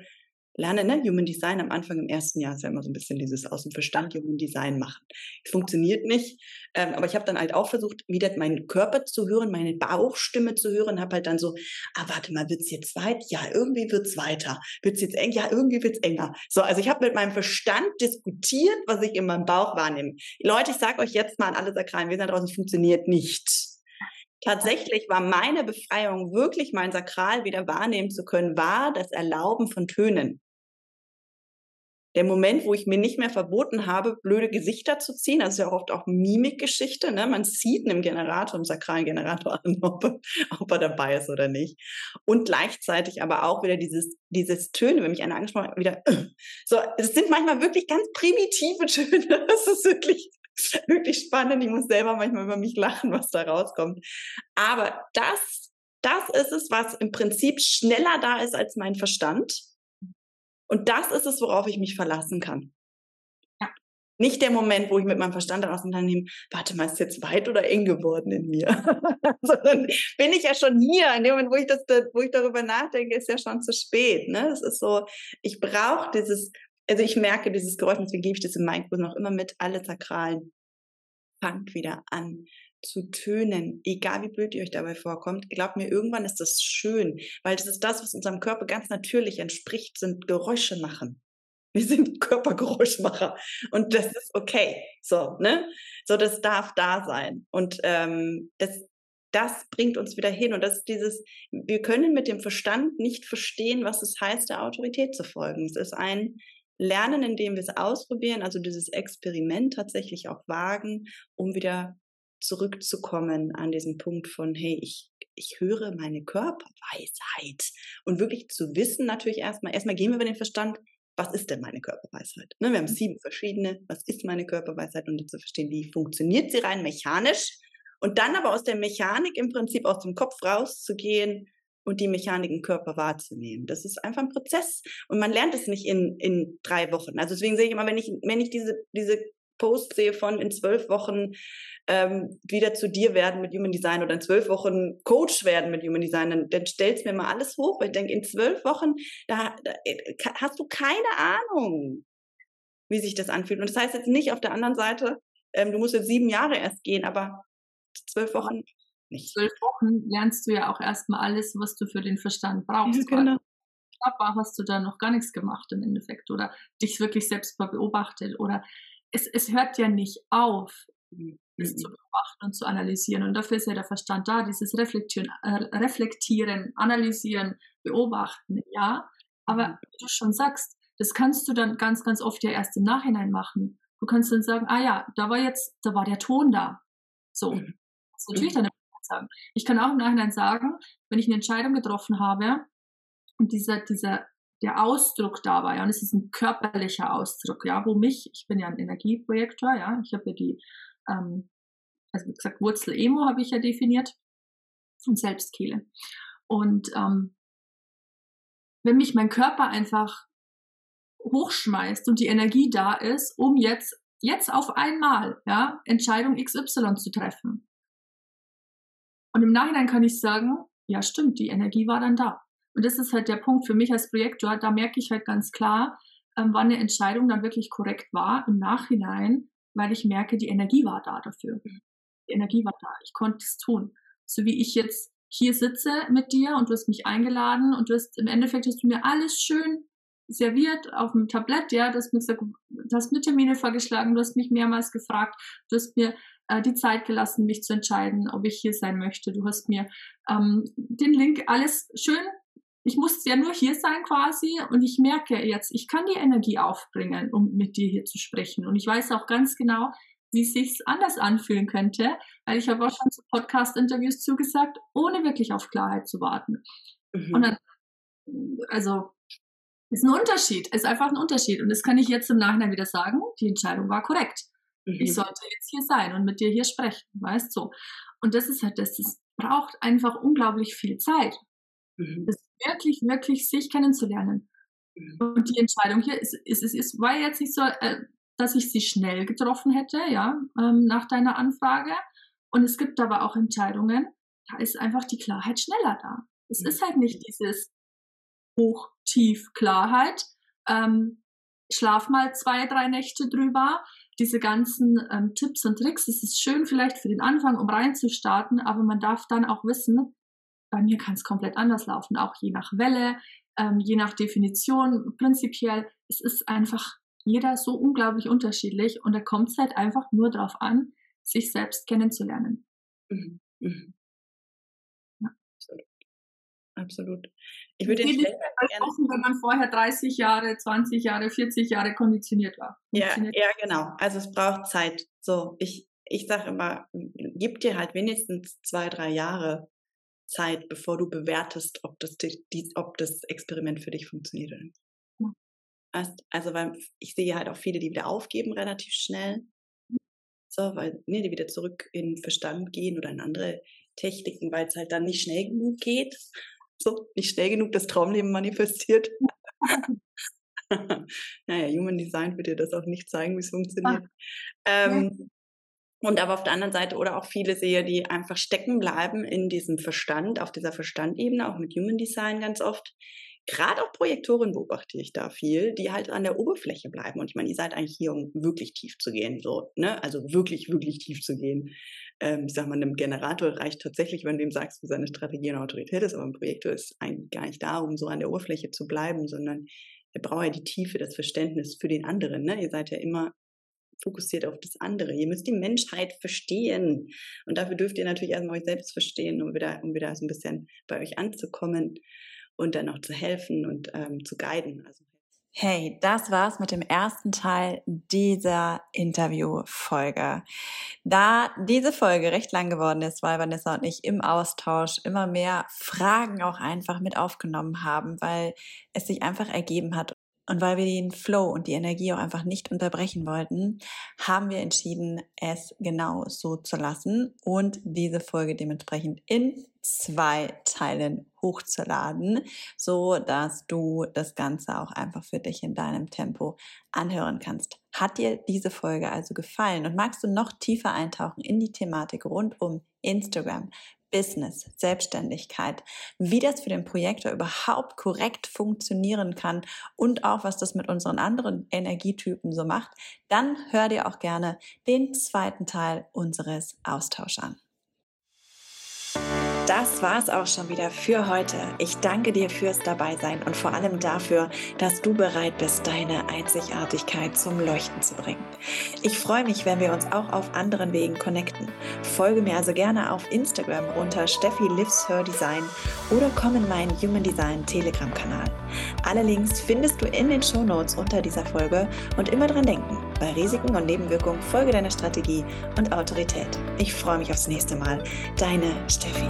lerne, ne? Human Design am Anfang im ersten Jahr ist ja immer so ein bisschen dieses aus dem Verstand Human Design machen. Es funktioniert nicht, ähm, aber ich habe dann halt auch versucht, wieder meinen Körper zu hören, meine Bauchstimme zu hören, habe halt dann so, ah, warte mal, wird's jetzt weit? Ja, irgendwie wird's weiter. Wird's jetzt eng? Ja, irgendwie wird's enger. So, also ich habe mit meinem Verstand diskutiert, was ich in meinem Bauch wahrnehme. Leute, ich sage euch jetzt mal an alle sakralen Wesen draußen, funktioniert nicht tatsächlich war meine Befreiung wirklich mein Sakral wieder wahrnehmen zu können, war das Erlauben von Tönen der Moment, wo ich mir nicht mehr verboten habe, blöde Gesichter zu ziehen, also ja auch oft auch Mimikgeschichte, ne? man sieht einem Generator, einem sakralen Generator an, ob, ob, er dabei ist oder nicht. Und gleichzeitig aber auch wieder dieses, dieses Töne, wenn mich einer angesprochen hat, wieder, so, es sind manchmal wirklich ganz primitive Töne, das ist wirklich, wirklich spannend, ich muss selber manchmal über mich lachen, was da rauskommt. Aber das, das ist es, was im Prinzip schneller da ist als mein Verstand und das ist es, worauf ich mich verlassen kann. Ja. Nicht der Moment, wo ich mit meinem Verstand auseinandernehme, warte mal, ist jetzt weit oder eng geworden in mir? Sondern bin ich ja schon hier. In dem Moment, wo ich, das, wo ich darüber nachdenke, ist ja schon zu spät. Ne? Es ist so, ich brauche dieses, also ich merke dieses Geräusch, deswegen gebe ich das im Mindful noch immer mit, alle Sakralen. Fangt wieder an zu tönen, egal wie blöd ihr euch dabei vorkommt, glaubt mir, irgendwann ist das schön, weil das ist das, was unserem Körper ganz natürlich entspricht, sind Geräusche machen. Wir sind Körpergeräuschmacher und das ist okay. So, ne? So, das darf da sein. Und ähm, das, das bringt uns wieder hin. Und das ist dieses, wir können mit dem Verstand nicht verstehen, was es heißt, der Autorität zu folgen. Es ist ein Lernen, indem wir es ausprobieren, also dieses Experiment tatsächlich auch wagen, um wieder zurückzukommen an diesen Punkt von, hey, ich, ich höre meine Körperweisheit. Und wirklich zu wissen, natürlich erstmal, erstmal gehen wir über den Verstand, was ist denn meine Körperweisheit? Ne, wir haben mhm. sieben verschiedene, was ist meine Körperweisheit und zu verstehen, wie funktioniert sie rein mechanisch und dann aber aus der Mechanik im Prinzip aus dem Kopf rauszugehen und die Mechanik im Körper wahrzunehmen. Das ist einfach ein Prozess und man lernt es nicht in, in drei Wochen. Also deswegen sehe ich immer, wenn ich, wenn ich diese, diese Post sehe von in zwölf Wochen ähm, wieder zu dir werden mit Human Design oder in zwölf Wochen Coach werden mit Human Design, dann, dann stellst mir mal alles hoch, weil ich denke, in zwölf Wochen, da, da äh, hast du keine Ahnung, wie sich das anfühlt. Und das heißt jetzt nicht auf der anderen Seite, ähm, du musst jetzt sieben Jahre erst gehen, aber zwölf Wochen nicht. Zwölf Wochen lernst du ja auch erstmal alles, was du für den Verstand brauchst. Genau. Knapp hast du da noch gar nichts gemacht im Endeffekt oder dich wirklich selbst mal beobachtet oder es, es hört ja nicht auf, mhm. es zu beobachten und zu analysieren. Und dafür ist ja der Verstand da, dieses Reflektieren, äh, Reflektieren Analysieren, Beobachten, ja. Aber mhm. wie du schon sagst, das kannst du dann ganz, ganz oft ja erst im Nachhinein machen. Du kannst dann sagen, ah ja, da war jetzt, da war der Ton da. So. Mhm. Das natürlich dann sagen. Ich kann auch im Nachhinein sagen, wenn ich eine Entscheidung getroffen habe und dieser, dieser der Ausdruck da war, ja, und es ist ein körperlicher Ausdruck, ja, wo mich, ich bin ja ein Energieprojektor, ja, ich habe ja die, ähm, also wie gesagt, Wurzel Emo habe ich ja definiert und Selbstkehle. Und ähm, wenn mich mein Körper einfach hochschmeißt und die Energie da ist, um jetzt, jetzt auf einmal, ja, Entscheidung XY zu treffen. Und im Nachhinein kann ich sagen, ja, stimmt, die Energie war dann da. Und das ist halt der Punkt für mich als Projektor. Da merke ich halt ganz klar, ähm, wann eine Entscheidung dann wirklich korrekt war im Nachhinein, weil ich merke, die Energie war da dafür. Die Energie war da. Ich konnte es tun. So wie ich jetzt hier sitze mit dir und du hast mich eingeladen und du hast im Endeffekt hast du mir alles schön serviert auf dem Tablett, ja, du hast mir gesagt, du hast mir Termine vorgeschlagen, du hast mich mehrmals gefragt, du hast mir äh, die Zeit gelassen, mich zu entscheiden, ob ich hier sein möchte. Du hast mir ähm, den Link alles schön ich musste ja nur hier sein quasi und ich merke jetzt, ich kann die Energie aufbringen, um mit dir hier zu sprechen. Und ich weiß auch ganz genau, wie es sich anders anfühlen könnte, weil ich habe auch schon zu Podcast-Interviews zugesagt, ohne wirklich auf Klarheit zu warten. Mhm. Und dann, also, ist ein Unterschied, ist einfach ein Unterschied. Und das kann ich jetzt im Nachhinein wieder sagen, die Entscheidung war korrekt. Mhm. Ich sollte jetzt hier sein und mit dir hier sprechen, weißt du. So. Und das ist halt das, das braucht einfach unglaublich viel Zeit. Mhm. Das wirklich, wirklich sich kennenzulernen. Mhm. Und die Entscheidung hier ist, ist, ist, ist war jetzt nicht so, äh, dass ich sie schnell getroffen hätte, ja, ähm, nach deiner Anfrage. Und es gibt aber auch Entscheidungen, da ist einfach die Klarheit schneller da. Es mhm. ist halt nicht dieses Hoch, Tief, Klarheit. Ähm, schlaf mal zwei, drei Nächte drüber. Diese ganzen ähm, Tipps und Tricks, es ist schön vielleicht für den Anfang, um reinzustarten, aber man darf dann auch wissen, bei mir kann es komplett anders laufen, auch je nach Welle, ähm, je nach Definition. Prinzipiell, es ist einfach jeder so unglaublich unterschiedlich und da kommt es halt einfach nur darauf an, sich selbst kennenzulernen. Mhm. Mhm. Ja. Absolut. Absolut. Ich würde nicht offen, wenn man vorher 30 Jahre, 20 Jahre, 40 Jahre konditioniert war. Konditioniert ja, ja, genau. Also es braucht Zeit. So, ich, ich sage immer, gib dir halt wenigstens zwei, drei Jahre Zeit, bevor du bewertest, ob das, die, ob das Experiment für dich funktioniert oder nicht. Also, weil ich sehe halt auch viele, die wieder aufgeben relativ schnell. So, weil ne, die wieder zurück in Verstand gehen oder in andere Techniken, weil es halt dann nicht schnell genug geht. So, nicht schnell genug das Traumleben manifestiert. naja, Human Design wird dir das auch nicht zeigen, wie es funktioniert. Ähm, und aber auf der anderen Seite oder auch viele sehe, die einfach stecken bleiben in diesem Verstand, auf dieser Verstandebene, auch mit Human Design ganz oft. Gerade auch Projektoren beobachte ich da viel, die halt an der Oberfläche bleiben. Und ich meine, ihr seid eigentlich hier, um wirklich tief zu gehen, so, ne? Also wirklich, wirklich tief zu gehen. Ähm, ich sag mal, einem Generator reicht tatsächlich, wenn du ihm sagst, wie seine Strategie und Autorität ist, aber ein Projektor ist eigentlich gar nicht da, um so an der Oberfläche zu bleiben, sondern er braucht ja die Tiefe, das Verständnis für den anderen. Ne? Ihr seid ja immer fokussiert auf das andere. Ihr müsst die Menschheit verstehen. Und dafür dürft ihr natürlich erstmal euch selbst verstehen, um wieder, um wieder so ein bisschen bei euch anzukommen und dann auch zu helfen und ähm, zu guiden. Also Hey, das war's mit dem ersten Teil dieser Interviewfolge. Da diese Folge recht lang geworden ist, weil Vanessa und ich im Austausch immer mehr Fragen auch einfach mit aufgenommen haben, weil es sich einfach ergeben hat und weil wir den Flow und die Energie auch einfach nicht unterbrechen wollten, haben wir entschieden, es genau so zu lassen und diese Folge dementsprechend in zwei Teilen hochzuladen, so dass du das Ganze auch einfach für dich in deinem Tempo anhören kannst. Hat dir diese Folge also gefallen und magst du noch tiefer eintauchen in die Thematik rund um Instagram, Business, Selbstständigkeit, wie das für den Projektor überhaupt korrekt funktionieren kann und auch was das mit unseren anderen Energietypen so macht, dann hör dir auch gerne den zweiten Teil unseres Austauschs an. Das war's auch schon wieder für heute. Ich danke dir fürs Dabeisein und vor allem dafür, dass du bereit bist, deine Einzigartigkeit zum Leuchten zu bringen. Ich freue mich, wenn wir uns auch auf anderen Wegen connecten. Folge mir also gerne auf Instagram unter Steffi Lives Her Design oder komm in meinen Human Design Telegram-Kanal. Alle Links findest du in den Show Notes unter dieser Folge und immer dran denken, bei Risiken und Nebenwirkungen folge deiner Strategie und Autorität. Ich freue mich aufs nächste Mal. Deine Steffi.